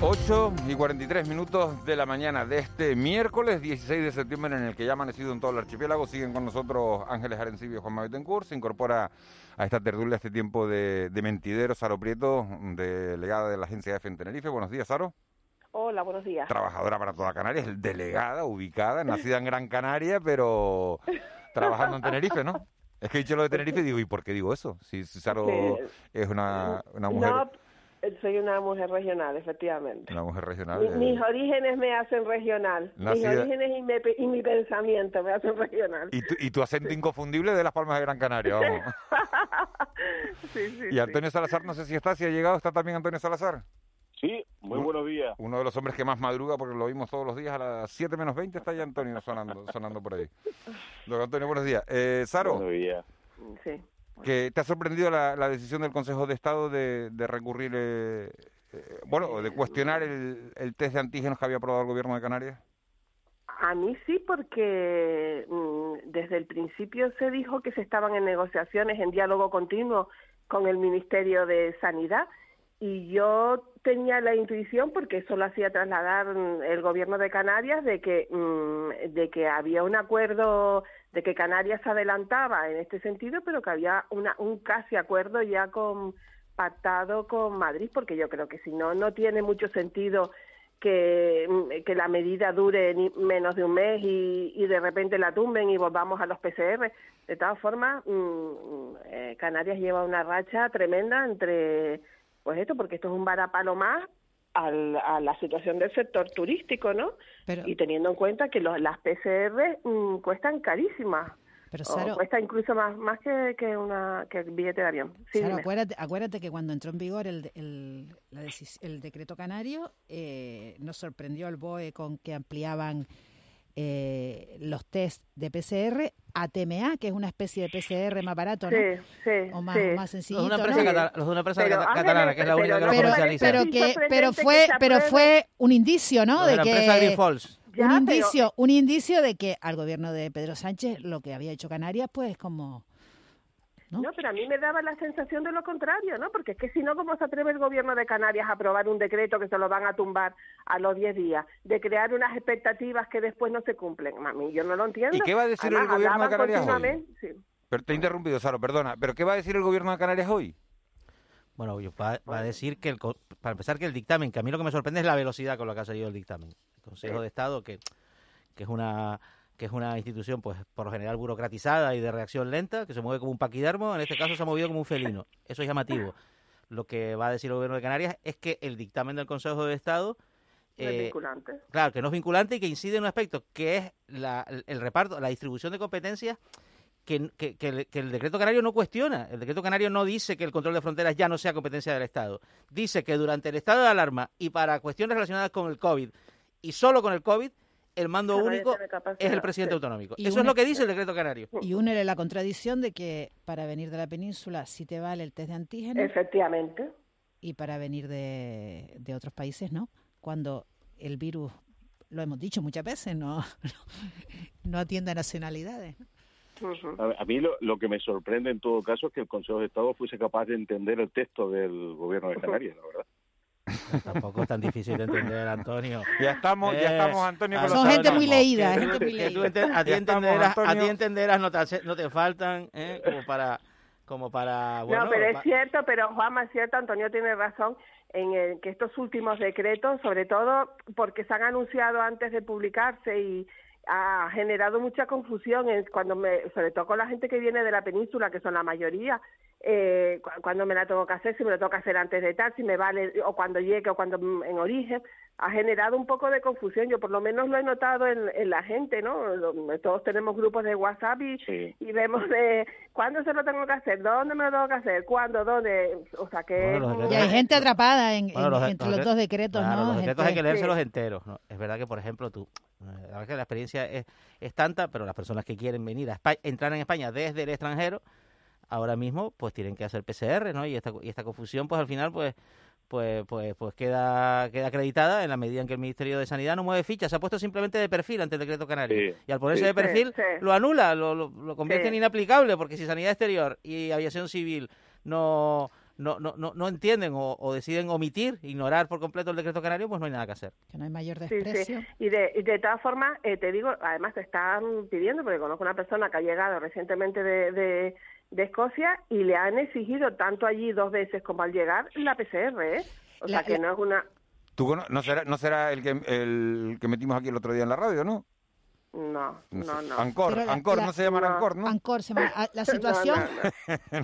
8 y 43 minutos de la mañana de este miércoles 16 de septiembre en el que ya ha amanecido en todo el archipiélago. Siguen con nosotros Ángeles Arencibio y Juan Mabetencourt. Se incorpora a esta tertulia este tiempo de, de mentidero Saro Prieto, delegada de la agencia EFE en Tenerife. Buenos días, Saro. Hola, buenos días. Trabajadora para toda Canarias, delegada, ubicada, nacida en Gran Canaria, pero trabajando en Tenerife, ¿no? Es que he dicho lo de Tenerife y digo, ¿y por qué digo eso? Si, si Saro Sí. es una, una mujer... No, soy una mujer regional, efectivamente. Una mujer regional. Mi- eh, mis orígenes me hacen regional. Nacida- Mis orígenes y, me- y mi pensamiento me hacen regional. y, tu, y tu acento inconfundible de las Palmas de Gran Canaria, vamos. Sí, sí, Y Antonio Salazar, no sé si está, si ha llegado, ¿está también Antonio Salazar? Sí, muy buenos días. Uno de los hombres que más madruga, porque lo vimos todos los días a las 7 menos 20, está ya Antonio sonando, sonando por ahí. Don Antonio, buenos días. Eh, Saro, Buenos días. Sí. Que ¿te ha sorprendido la, la decisión del Consejo de Estado de, de recurrir, eh, eh, bueno, de cuestionar el, el test de antígenos que había aprobado el Gobierno de Canarias? A mí sí, porque mm, desde el principio se dijo que se estaban en negociaciones, en diálogo continuo con el Ministerio de Sanidad y yo tenía la intuición, porque eso lo hacía trasladar mm, el Gobierno de Canarias, de que, mm, de que había un acuerdo, de que Canarias se adelantaba en este sentido, pero que había una, un casi acuerdo ya con, pactado con Madrid, porque yo creo que si no, no tiene mucho sentido que, mm, que la medida dure ni menos de un mes y, y de repente la tumben y volvamos a los PCR. De todas formas, mm, eh, Canarias lleva una racha tremenda entre, pues esto, porque esto es un varapalo más al, a la situación del sector turístico, ¿no? y teniendo en cuenta que los, las PCR mm, cuestan carísimas. Pero, Saro- cuesta incluso más más que, que, una, que el billete de avión. Sí, acuérdate, acuérdate que cuando entró en vigor el, el, el decreto canario, eh, nos sorprendió el BOE con que ampliaban eh, los test de PCR a TMA, que es una especie de PCR más barato, ¿no? Sí, sí, o más, sí. más sencillito, Los de una empresa, ¿no? cata- los de una empresa Pero, catalana, que es la pero única que lo me comercializa. pero que pero fue pero fue un indicio no de de la que empresa Green Falls. Ya, un pero- indicio un indicio de que al gobierno de Pedro Sánchez lo que había hecho Canarias pues como ¿no? pero a mí me daba la sensación de lo contrario, ¿no? Porque es que si no, ¿cómo se atreve el gobierno de Canarias a aprobar un decreto que se lo van a tumbar a los 10 días? De crear unas expectativas que después no se cumplen. A mí yo no lo entiendo. ¿Y qué va a decir el gobierno de Canarias hoy? sí. Pero te he interrumpido, Saro, perdona. ¿Pero qué va a decir el gobierno de Canarias hoy? Bueno, yo- va, va a decir que, el, co- para empezar, que el dictamen, que a mí lo que me sorprende es la velocidad con la que ha salido el dictamen. El Consejo de Estado, que, que es una que es una institución, pues, por lo general burocratizada y de reacción lenta, que se mueve como un paquidermo, en este caso se ha movido como un felino. Eso es llamativo. Lo que va a decir el gobierno de Canarias es que el dictamen del Consejo de Estado No es eh, vinculante. Claro, que no es vinculante y que incide en un aspecto que es la- el, el reparto, la distribución de competencias que, que- que el, que el decreto canario no cuestiona. El decreto canario no dice que el control de fronteras ya no sea competencia del Estado. Dice que durante el estado de alarma y para cuestiones relacionadas con el COVID y solo con el COVID, el mando único es el presidente sí. autonómico. Y Eso es lo que dice el decreto canario. y únele la contradicción de que para venir de la península sí te vale el test de antígenos Efectivamente. y para venir de, de otros países no cuando el virus lo hemos dicho muchas veces no no atiende a nacionalidades a mí lo, lo que me sorprende en todo caso es que el Consejo de Estado fuese capaz de entender el texto del gobierno de Canarias, la verdad. Tampoco es tan difícil de entender, Antonio. Ya estamos, ya Eh, estamos, Antonio, con Son los gente muy leída, Que gente muy leída. a ti entenderas, a ti entenderas no te, no te faltan, ¿eh? como para, como para, bueno, no, pero es cierto, pero Juanma es cierto, Antonio tiene razón en el- que estos últimos decretos, sobre todo porque se han anunciado antes de publicarse y ha generado mucha confusión cuando me, sobre todo con la gente que viene de la península, que son la mayoría, eh, cu- cuando me la tengo que hacer, si me lo tengo que hacer antes de tal, si me vale, o cuando llegue, o cuando mm, en origen, ha generado un poco de confusión. Yo por lo menos lo he notado en, en la gente, ¿no? Todos tenemos grupos de WhatsApp y, y vemos de cuándo se lo tengo que hacer, dónde me lo tengo que hacer, cuándo, dónde, o sea que... Bueno, y hay gente atrapada en, Bueno, en- los- entre los dos decretos claro, no los decretos hay que Gente- leérselos enteros. ¿no? Es verdad que, por ejemplo, tú, eh, la verdad que la experiencia es, es tanta, pero las personas que quieren venir a España, entrar en España desde el extranjero, ahora mismo, pues tienen que hacer PCR, ¿no? Y esta, y esta confusión, pues al final, pues pues pues pues queda queda acreditada en la medida en que el Ministerio de Sanidad no mueve fichas, se ha puesto simplemente de perfil ante el decreto canario Sí. y al ponerse Sí. de perfil Sí, sí. lo anula, lo, lo, lo convierte Sí. en inaplicable porque si Sanidad Exterior y Aviación Civil no no, no, no, no entienden o, o deciden omitir, ignorar por completo el decreto canario, pues no hay nada que hacer. que no hay mayor Sí, desprecio sí. Y de, y de todas formas, eh, te digo, además te están pidiendo, porque conozco una persona que ha llegado recientemente de, de, de Escocia y le han exigido tanto allí dos veces como al llegar la PCR, ¿eh? O La- sea que la- no es una... ¿Tú cono- no será, no será el, que, el que metimos aquí el otro día en la radio, ¿no? No, no, no. Ancor, Pero la- Ancor, la- no se llama no. Ancor, ¿no? Ancor, se llama- ah, la situación no,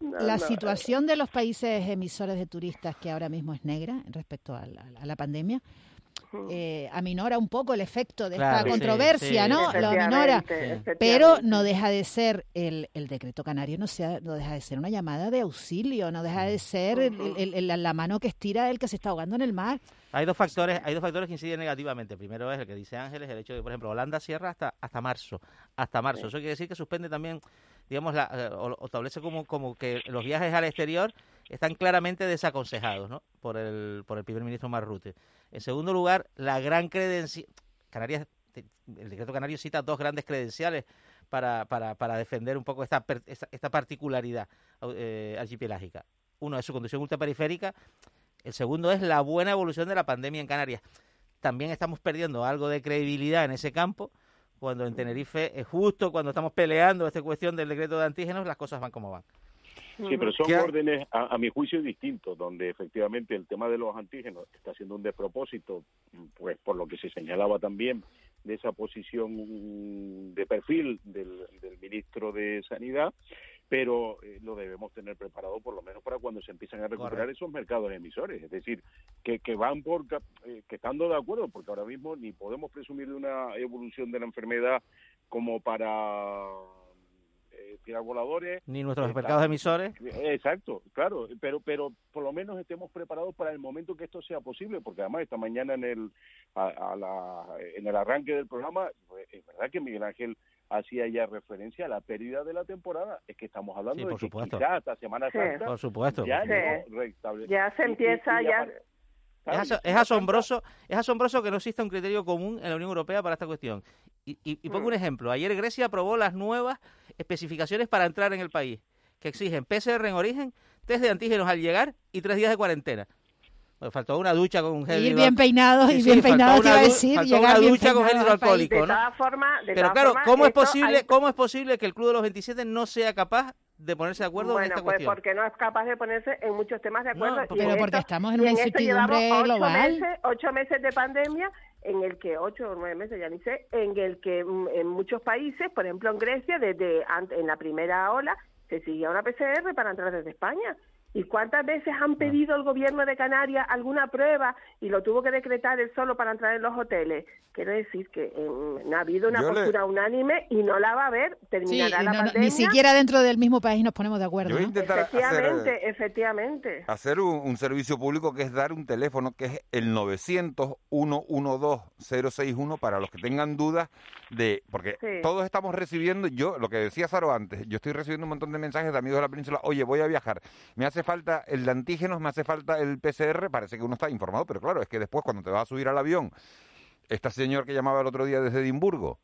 no. la situación de los países emisores de turistas que ahora mismo es negra respecto a la, a la pandemia eh, aminora un poco el efecto de Claro, esta sí, controversia, sí. ¿no? Lo aminora. Pero no deja de ser el, el decreto canario, no, sea, no deja de ser una llamada de auxilio, no deja de ser el- el- el- la mano que estira el que se está ahogando en el mar. Hay dos factores, hay dos factores que inciden negativamente. Primero es el que dice Ángeles, el hecho de que, por ejemplo, Holanda cierra hasta hasta marzo, hasta marzo. Eso quiere decir que suspende también, digamos, la, eh, o, o establece como como que los viajes al exterior están claramente desaconsejados, ¿no? Por el por el primer ministro Marrute. En segundo lugar, la gran credencial Canarias el decreto canario cita dos grandes credenciales para, para, para defender un poco esta, esta, esta particularidad eh, archipelágica. Uno es su condición ultraperiférica, el segundo es la buena evolución de la pandemia en Canarias. También estamos perdiendo algo de credibilidad en ese campo cuando en Tenerife, eh, justo cuando estamos peleando esta cuestión del decreto de antígenos, las cosas van como van. Sí, pero son ¿Qué ha- órdenes, a, a mi juicio, distintos, donde efectivamente el tema de los antígenos está siendo un despropósito, pues por lo que se señalaba también de esa posición de perfil del, del ministro de Sanidad, pero eh, lo debemos tener preparado por lo menos para cuando se empiezan a recuperar Correcto. esos mercados emisores, es decir, que, que van por, ca- eh, que estando de acuerdo, porque ahora mismo ni podemos presumir de una evolución de la enfermedad como para eh, tirar voladores, Ni nuestros Está- mercados emisores. Exacto, claro, pero pero por lo menos estemos preparados para el momento que esto sea posible, porque además esta mañana en el a, a la, en el arranque del programa pues, es verdad que Miguel Ángel hacía ya referencia a la pérdida de la temporada, es que estamos hablando Sí, de por que supuesto. hasta Semana Sí. Santa Por supuesto. ya por supuesto. Ya se y- y- empieza, y ya- claro, es asombroso, es asombroso que no exista un criterio común en la Unión Europea para esta cuestión. Y, y- y Mm. pongo un ejemplo. Ayer Grecia aprobó las nuevas especificaciones para entrar en el país, que exigen PCR en origen, test de antígenos al llegar y tres días de cuarentena. Faltó una ducha con gel Ir bien peinados Sí, y sí, bien te una iba a decir, faltó llegar una bien ducha con gel hidroalcohólico, De ¿no? todas formas, de Pero todas claro, formas, ¿cómo es posible, hay- cómo es posible que el Club de los 27 no sea capaz de ponerse de acuerdo en bueno, esta pues cuestión? porque no es capaz de ponerse en muchos temas de acuerdo. No, pero en porque esto- estamos en una incertidumbre ocho global. Meses, ocho meses de pandemia en el que, ocho o nueve meses, ya ni sé, en el que mm, en muchos países, por ejemplo en Grecia, desde en la primera ola, se seguía una PCR para entrar desde España. ¿Y cuántas veces Ah. han pedido el gobierno de Canarias alguna prueba y lo tuvo que decretar él solo para entrar en los hoteles? Quiero decir que eh, ha habido una Yo le- postura unánime y no la va a haber. Sí, Terminará la no- no, pandemia. ni siquiera dentro del mismo país nos ponemos de acuerdo. ¿no? intentar hacer, Efectivamente, efectivamente. hacer un, un servicio público que es dar un teléfono que es el 900-112-061 para los que tengan dudas de... Porque Sí. todos estamos recibiendo, yo, lo que decía Saro antes, yo estoy recibiendo un montón de mensajes de amigos de la península, oye, voy a viajar, me hace falta el de antígenos, me hace falta el PCR, parece que uno está informado, pero claro, es que después cuando te vas a subir al avión, este señor que llamaba el otro día desde Edimburgo,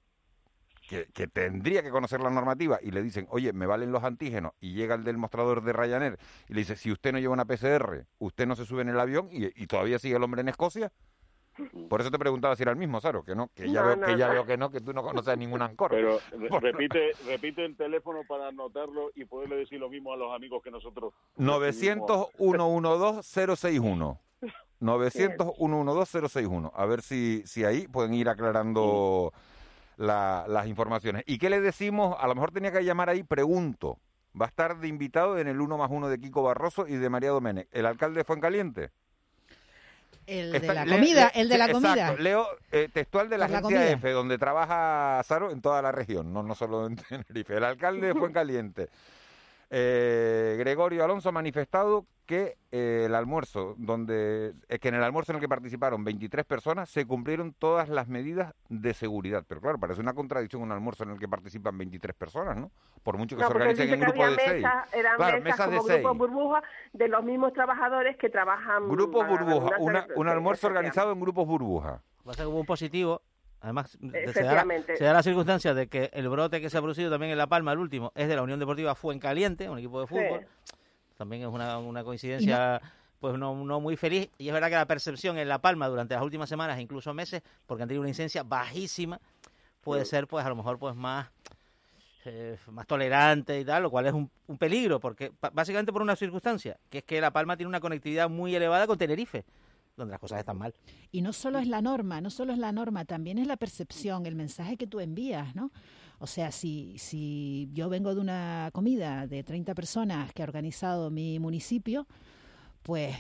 que, tendría que conocer la normativa y le dicen, oye, me valen los antígenos, y llega el del mostrador de Ryanair y le dice, si usted no lleva una PCR, usted no se sube en el avión y todavía sigue el hombre en Escocia. Por eso te preguntaba si era el mismo, Saro, que no, que ya, No, veo, no, que ya no. veo que no, que tú no conoces a ningún ancor. Pero re- repite, repite el teléfono para anotarlo y poderle decir lo mismo a los amigos que nosotros. 900-112-061. 900-112-061. A ver si, si ahí pueden ir aclarando la- las informaciones. ¿Y qué le decimos? A lo mejor tenía que llamar ahí, pregunto. Va a estar de invitado en el 1 más 1 de Kiko Barroso y de María Domenech. ¿El alcalde de Fuencaliente? El de Está- la le- comida, le- el de la comida. Leo eh, textual de la Por la agencia comida. F, donde trabaja Saro en toda la región, no, no solo en Tenerife. El alcalde de Fuencaliente, eh, Gregorio Alonso, ha manifestado que eh, el almuerzo, donde eh, que en el almuerzo en el que participaron 23 personas se cumplieron todas las medidas de seguridad. Pero claro, parece una contradicción un almuerzo en el que participan 23 personas, ¿no? Por mucho que No, se organicen en grupos de seis. mesas, eran Claro, mesas, como de seis. grupos burbuja de los mismos trabajadores que trabajan. Grupos burbuja, una- un almuerzo organizado en grupos burbuja. Pasa que hubo un positivo. Además, se da, la, Efectivamente. se da la circunstancia de que el brote que se ha producido también en La Palma, el último, es de la Unión Deportiva Fuencaliente, un equipo de fútbol. También es una, una coincidencia pues no, no muy feliz. Y es verdad que la percepción en La Palma durante las últimas semanas, incluso meses, porque han tenido una incidencia bajísima, puede ser pues a lo mejor pues más eh, más tolerante y tal, lo cual es un, un peligro, porque básicamente por una circunstancia, que es que La Palma tiene una conectividad muy elevada con Tenerife, donde las cosas están mal. Y no solo es la norma, no solo es la norma, también es la percepción, el mensaje que tú envías, ¿no? O sea, si, si yo vengo de una comida de 30 personas que ha organizado mi municipio, pues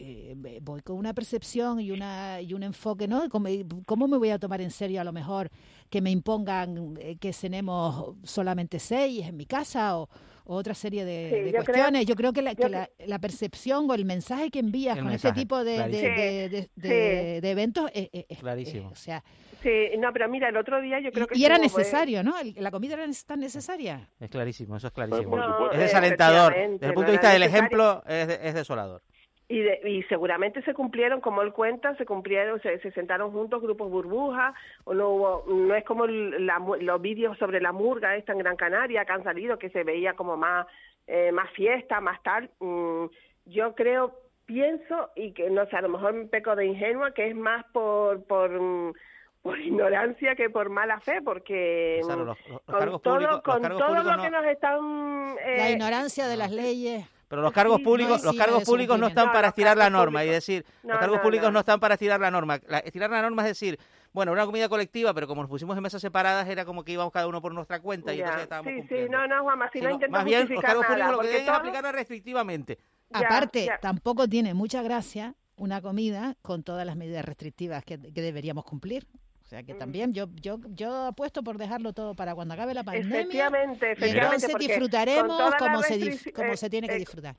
eh, voy con una percepción y, una, y un enfoque, ¿no? ¿Cómo, cómo me voy a tomar en serio a lo mejor que me impongan eh, que cenemos solamente seis en mi casa o, o otra serie de, Sí, de yo creo- cuestiones? yo creo que, la, yo que la, la percepción o el mensaje que envías con mensaje, este tipo de, de, clarísimo. de- de- Sí, de- sí. de eventos es, es- es- Clarísimo. o sea, Sí, no, pero mira, el otro día yo creo que. y, era pues, necesario, ¿no? El- la comida era tan necesaria. Es clarísimo, eso es clarísimo. es desalentador. Desde el punto no de vista del necesario. ejemplo, es desolador. Y, de- y seguramente se cumplieron, como él cuenta, se cumplieron, se, se sentaron juntos grupos burbuja, o no hubo, no es como la mu- los vídeos sobre la murga esta en Gran Canaria que han salido, que se veía como más, eh, más fiesta, más tal. Mm, yo creo, pienso, y que no sé, a lo mejor me peco de ingenua, que es más por, por, mm, por ignorancia que por mala fe, porque Claro, los- los con todo, públicos- con todo lo que no- nos están... La eh, ignorancia de las leyes. Pero los cargos públicos, no los cargos públicos no están para estirar la norma y decir, los cargos públicos no. están para estirar la norma. La- estirar la norma es decir, bueno, una comida colectiva, pero como nos pusimos en mesas separadas era como que íbamos cada uno por nuestra cuenta y entonces estábamos sí, sí, no, no, Juanma, si no Sino, intento más bien, los cargos nada, públicos lo que deben es aplicarla restrictivamente. Aparte, tampoco tiene mucha gracia una comida con todas las medidas restrictivas que, que deberíamos cumplir. O sea que también yo yo yo apuesto por dejarlo todo para cuando acabe la pandemia. Efectivamente, y efectivamente, entonces disfrutaremos como se, como eh, se tiene que eh, disfrutar.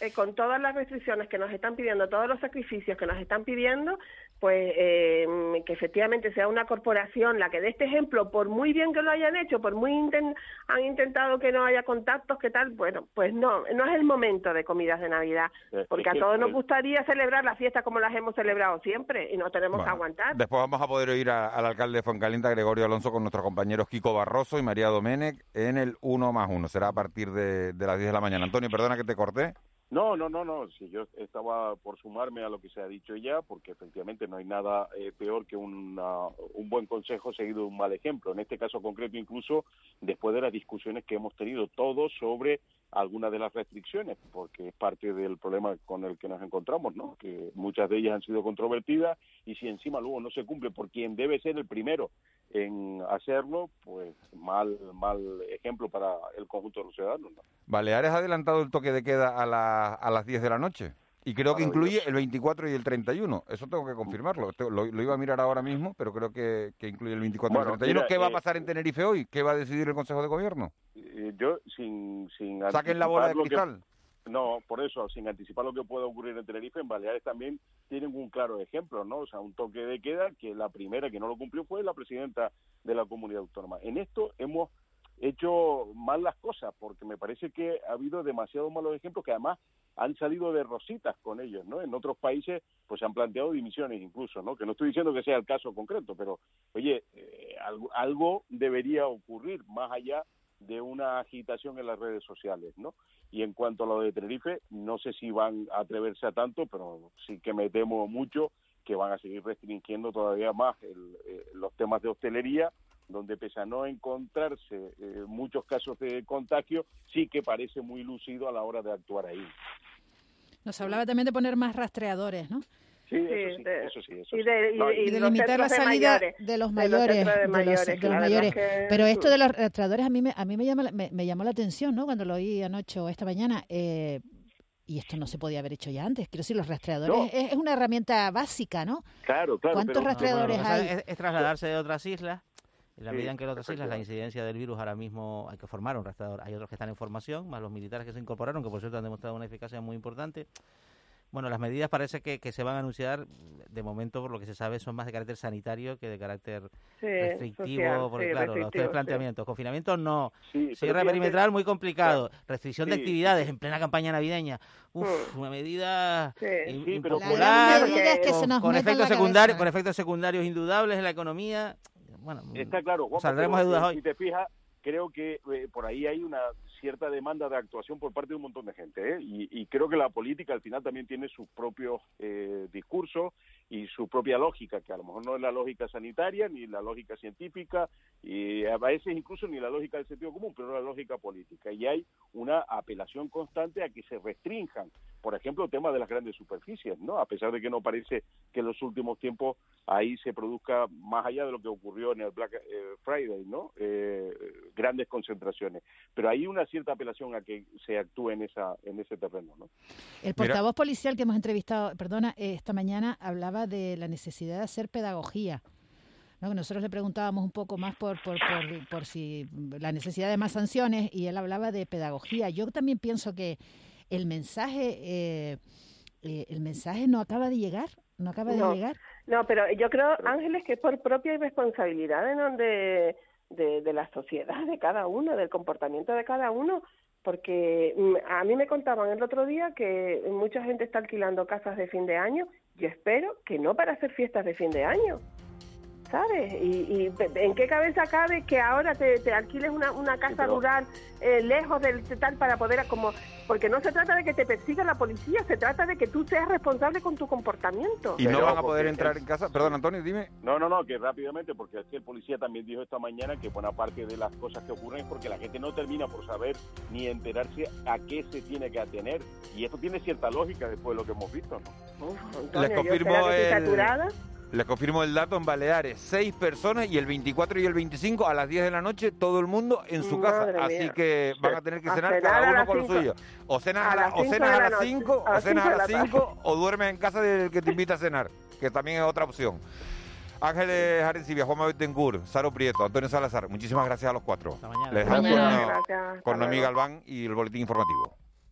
eh, con todas las restricciones que nos están pidiendo, todos los sacrificios que nos están pidiendo, pues eh, que efectivamente sea una corporación la que dé este ejemplo, por muy bien que lo hayan hecho, por muy han intentado que no haya contactos, que tal, bueno, pues no, no es el momento de comidas de Navidad, Eh, porque a todos nos gustaría celebrar las fiestas como las hemos celebrado siempre y no tenemos que aguantar. Después vamos a poder oír a- al alcalde de Fuencaliente, Gregorio Alonso, con nuestros compañeros Kiko Barroso y María Domenech en el 1 más 1. Será a partir de, de las 10 de la mañana. Antonio, perdona que te corté. No, no, no, no. Si yo estaba por sumarme a lo que se ha dicho ya, porque efectivamente no hay nada eh, peor que una- un buen consejo seguido de un mal ejemplo. En este caso concreto, incluso después de las discusiones que hemos tenido todos sobre algunas de las restricciones, porque es parte del problema con el que nos encontramos, ¿no? Que muchas de ellas han sido controvertidas y si encima luego no se cumple por quien debe ser el primero en hacerlo, pues mal, mal ejemplo para el conjunto de los ciudadanos, ¿no? Baleares ha adelantado el toque de queda a, la- a las 10 de la noche. Y creo que incluye el 24 y el 31. Eso tengo que confirmarlo. Lo, lo iba a mirar ahora mismo, pero creo que, que incluye el 24 y Bueno, el 31. mira, ¿Qué va a eh, pasar en Tenerife hoy? ¿Qué va a decidir el Consejo de Gobierno? Eh, yo sin sin Saquen la bola de que- cristal. no por eso sin anticipar lo que pueda ocurrir en Tenerife en Baleares también tienen un claro ejemplo no o sea un toque de queda que la primera que no lo cumplió fue la presidenta de la comunidad autónoma en esto hemos hecho mal las cosas porque me parece que ha habido demasiados malos ejemplos que además han salido de rositas con ellos, ¿no? En otros países pues se han planteado dimisiones incluso, ¿no? Que no estoy diciendo que sea el caso concreto, pero oye, eh, algo, algo debería ocurrir más allá de una agitación en las redes sociales, ¿no? Y en cuanto a lo de Tenerife, no sé si van a atreverse a tanto, pero sí que me temo mucho que van a seguir restringiendo todavía más el- eh, los temas de hostelería, donde pese a no encontrarse eh, muchos casos de contagio, sí que parece muy lúcido a la hora de actuar ahí. Nos hablaba también de poner más rastreadores, ¿no? Sí, eso sí, eso sí, eso y sí. de, y- No, y Y de los limitar la de salida mayores, de los de mayores. de de los- mayores, de los mayores. que- Pero esto de los rastreadores a mí me, a mí me, llama, la- me, me llamó la atención, ¿no? Cuando lo oí anoche o esta mañana. eh, y esto no se podía haber hecho ya antes. Quiero decir, los rastreadores No. es, es una herramienta básica, ¿no? Claro, claro. ¿Cuántos pero- rastreadores Bueno, hay? es trasladarse de otras islas. En la Sí, medida en que en otras islas la incidencia del virus ahora mismo hay que formar un rastreador. Hay otros que están en formación, más los militares que se incorporaron, que por cierto han demostrado una eficacia muy importante. Bueno, las medidas parece que, que se van a anunciar, de momento, por lo que se sabe, son más de carácter sanitario que de carácter Sí, restrictivo, social, porque sí, claro, los tres sí. planteamientos. Confinamiento no, cierre perimetral muy complicado, restricción de actividades en plena campaña navideña. Uf, Mm. una medida Sí. im- Sí, pero- impopular, La gran medida es que con, se nos con meta en efectos la secundarios, cabeza. con efectos secundarios indudables en la economía. Bueno, Está claro, Juanpa, saldremos pero, de dudas eh, hoy. Si te fijas, creo que eh, por ahí hay una cierta demanda de actuación por parte de un montón de gente, ¿eh? y, y creo que la política al final también tiene sus propios eh, discursos y su propia lógica, que a lo mejor no es la lógica sanitaria ni la lógica científica, y a veces incluso ni la lógica del sentido común, pero la lógica política. Y hay una apelación constante a que se restrinjan, por ejemplo, el tema de las grandes superficies, ¿no? A pesar de que no parece que en los últimos tiempos ahí se produzca más allá de lo que ocurrió en el Black eh, Friday, ¿no? Eh, grandes concentraciones. Pero hay una cierta apelación a que se actúe en esa en ese terreno, ¿no? El portavoz policial que hemos entrevistado, perdona, eh, esta mañana hablaba de la necesidad de hacer pedagogía. Nosotros le preguntábamos un poco más por, por, por, por si la necesidad de más sanciones y él hablaba de pedagogía. Yo también pienso que el mensaje, eh, eh, el mensaje no acaba de llegar, no acaba de llegar. No, pero yo creo, Ángeles, que es por propia irresponsabilidad de, ¿no? de, de, de la sociedad, de cada uno, del comportamiento de cada uno, porque mm, a mí me contaban el otro día que mucha gente está alquilando casas de fin de año. Yo espero que no para hacer fiestas de fin de año. ¿Sabes? Y, y en qué cabeza cabe que ahora te, te alquiles una, una casa pero- rural eh, lejos del tal para poder como porque no se trata de que te persiga la policía, se trata de que tú seas responsable con tu comportamiento. Y no van a poder entrar es- en casa. Perdón, Antonio, dime. No, no, no, que rápidamente, porque es que el policía también dijo esta mañana que buena parte de las cosas que ocurren es porque la gente no termina por saber ni enterarse a qué se tiene que atener. Y esto tiene cierta lógica después de lo que hemos visto, ¿no? Antonio, Les yo confirmo estoy el- saturada. Les confirmo el dato en Baleares. Seis personas y el 24 y el 25 a las 10 de la noche todo el mundo en su Madre casa. Así que van a tener que A cenar cenar cada uno con lo suyo. O cenas A la- o cinco cenas a la las noche. 5 A o cenas a las la tarde. 5 o duermes en casa del que te invita a cenar, que también es otra opción. Ángeles Arencibia, Juanma Bettencourt, Saro Prieto, Antonio Salazar, muchísimas gracias a los cuatro. mañana. Les Mañana. con, hasta Noemí. Galván y el boletín informativo.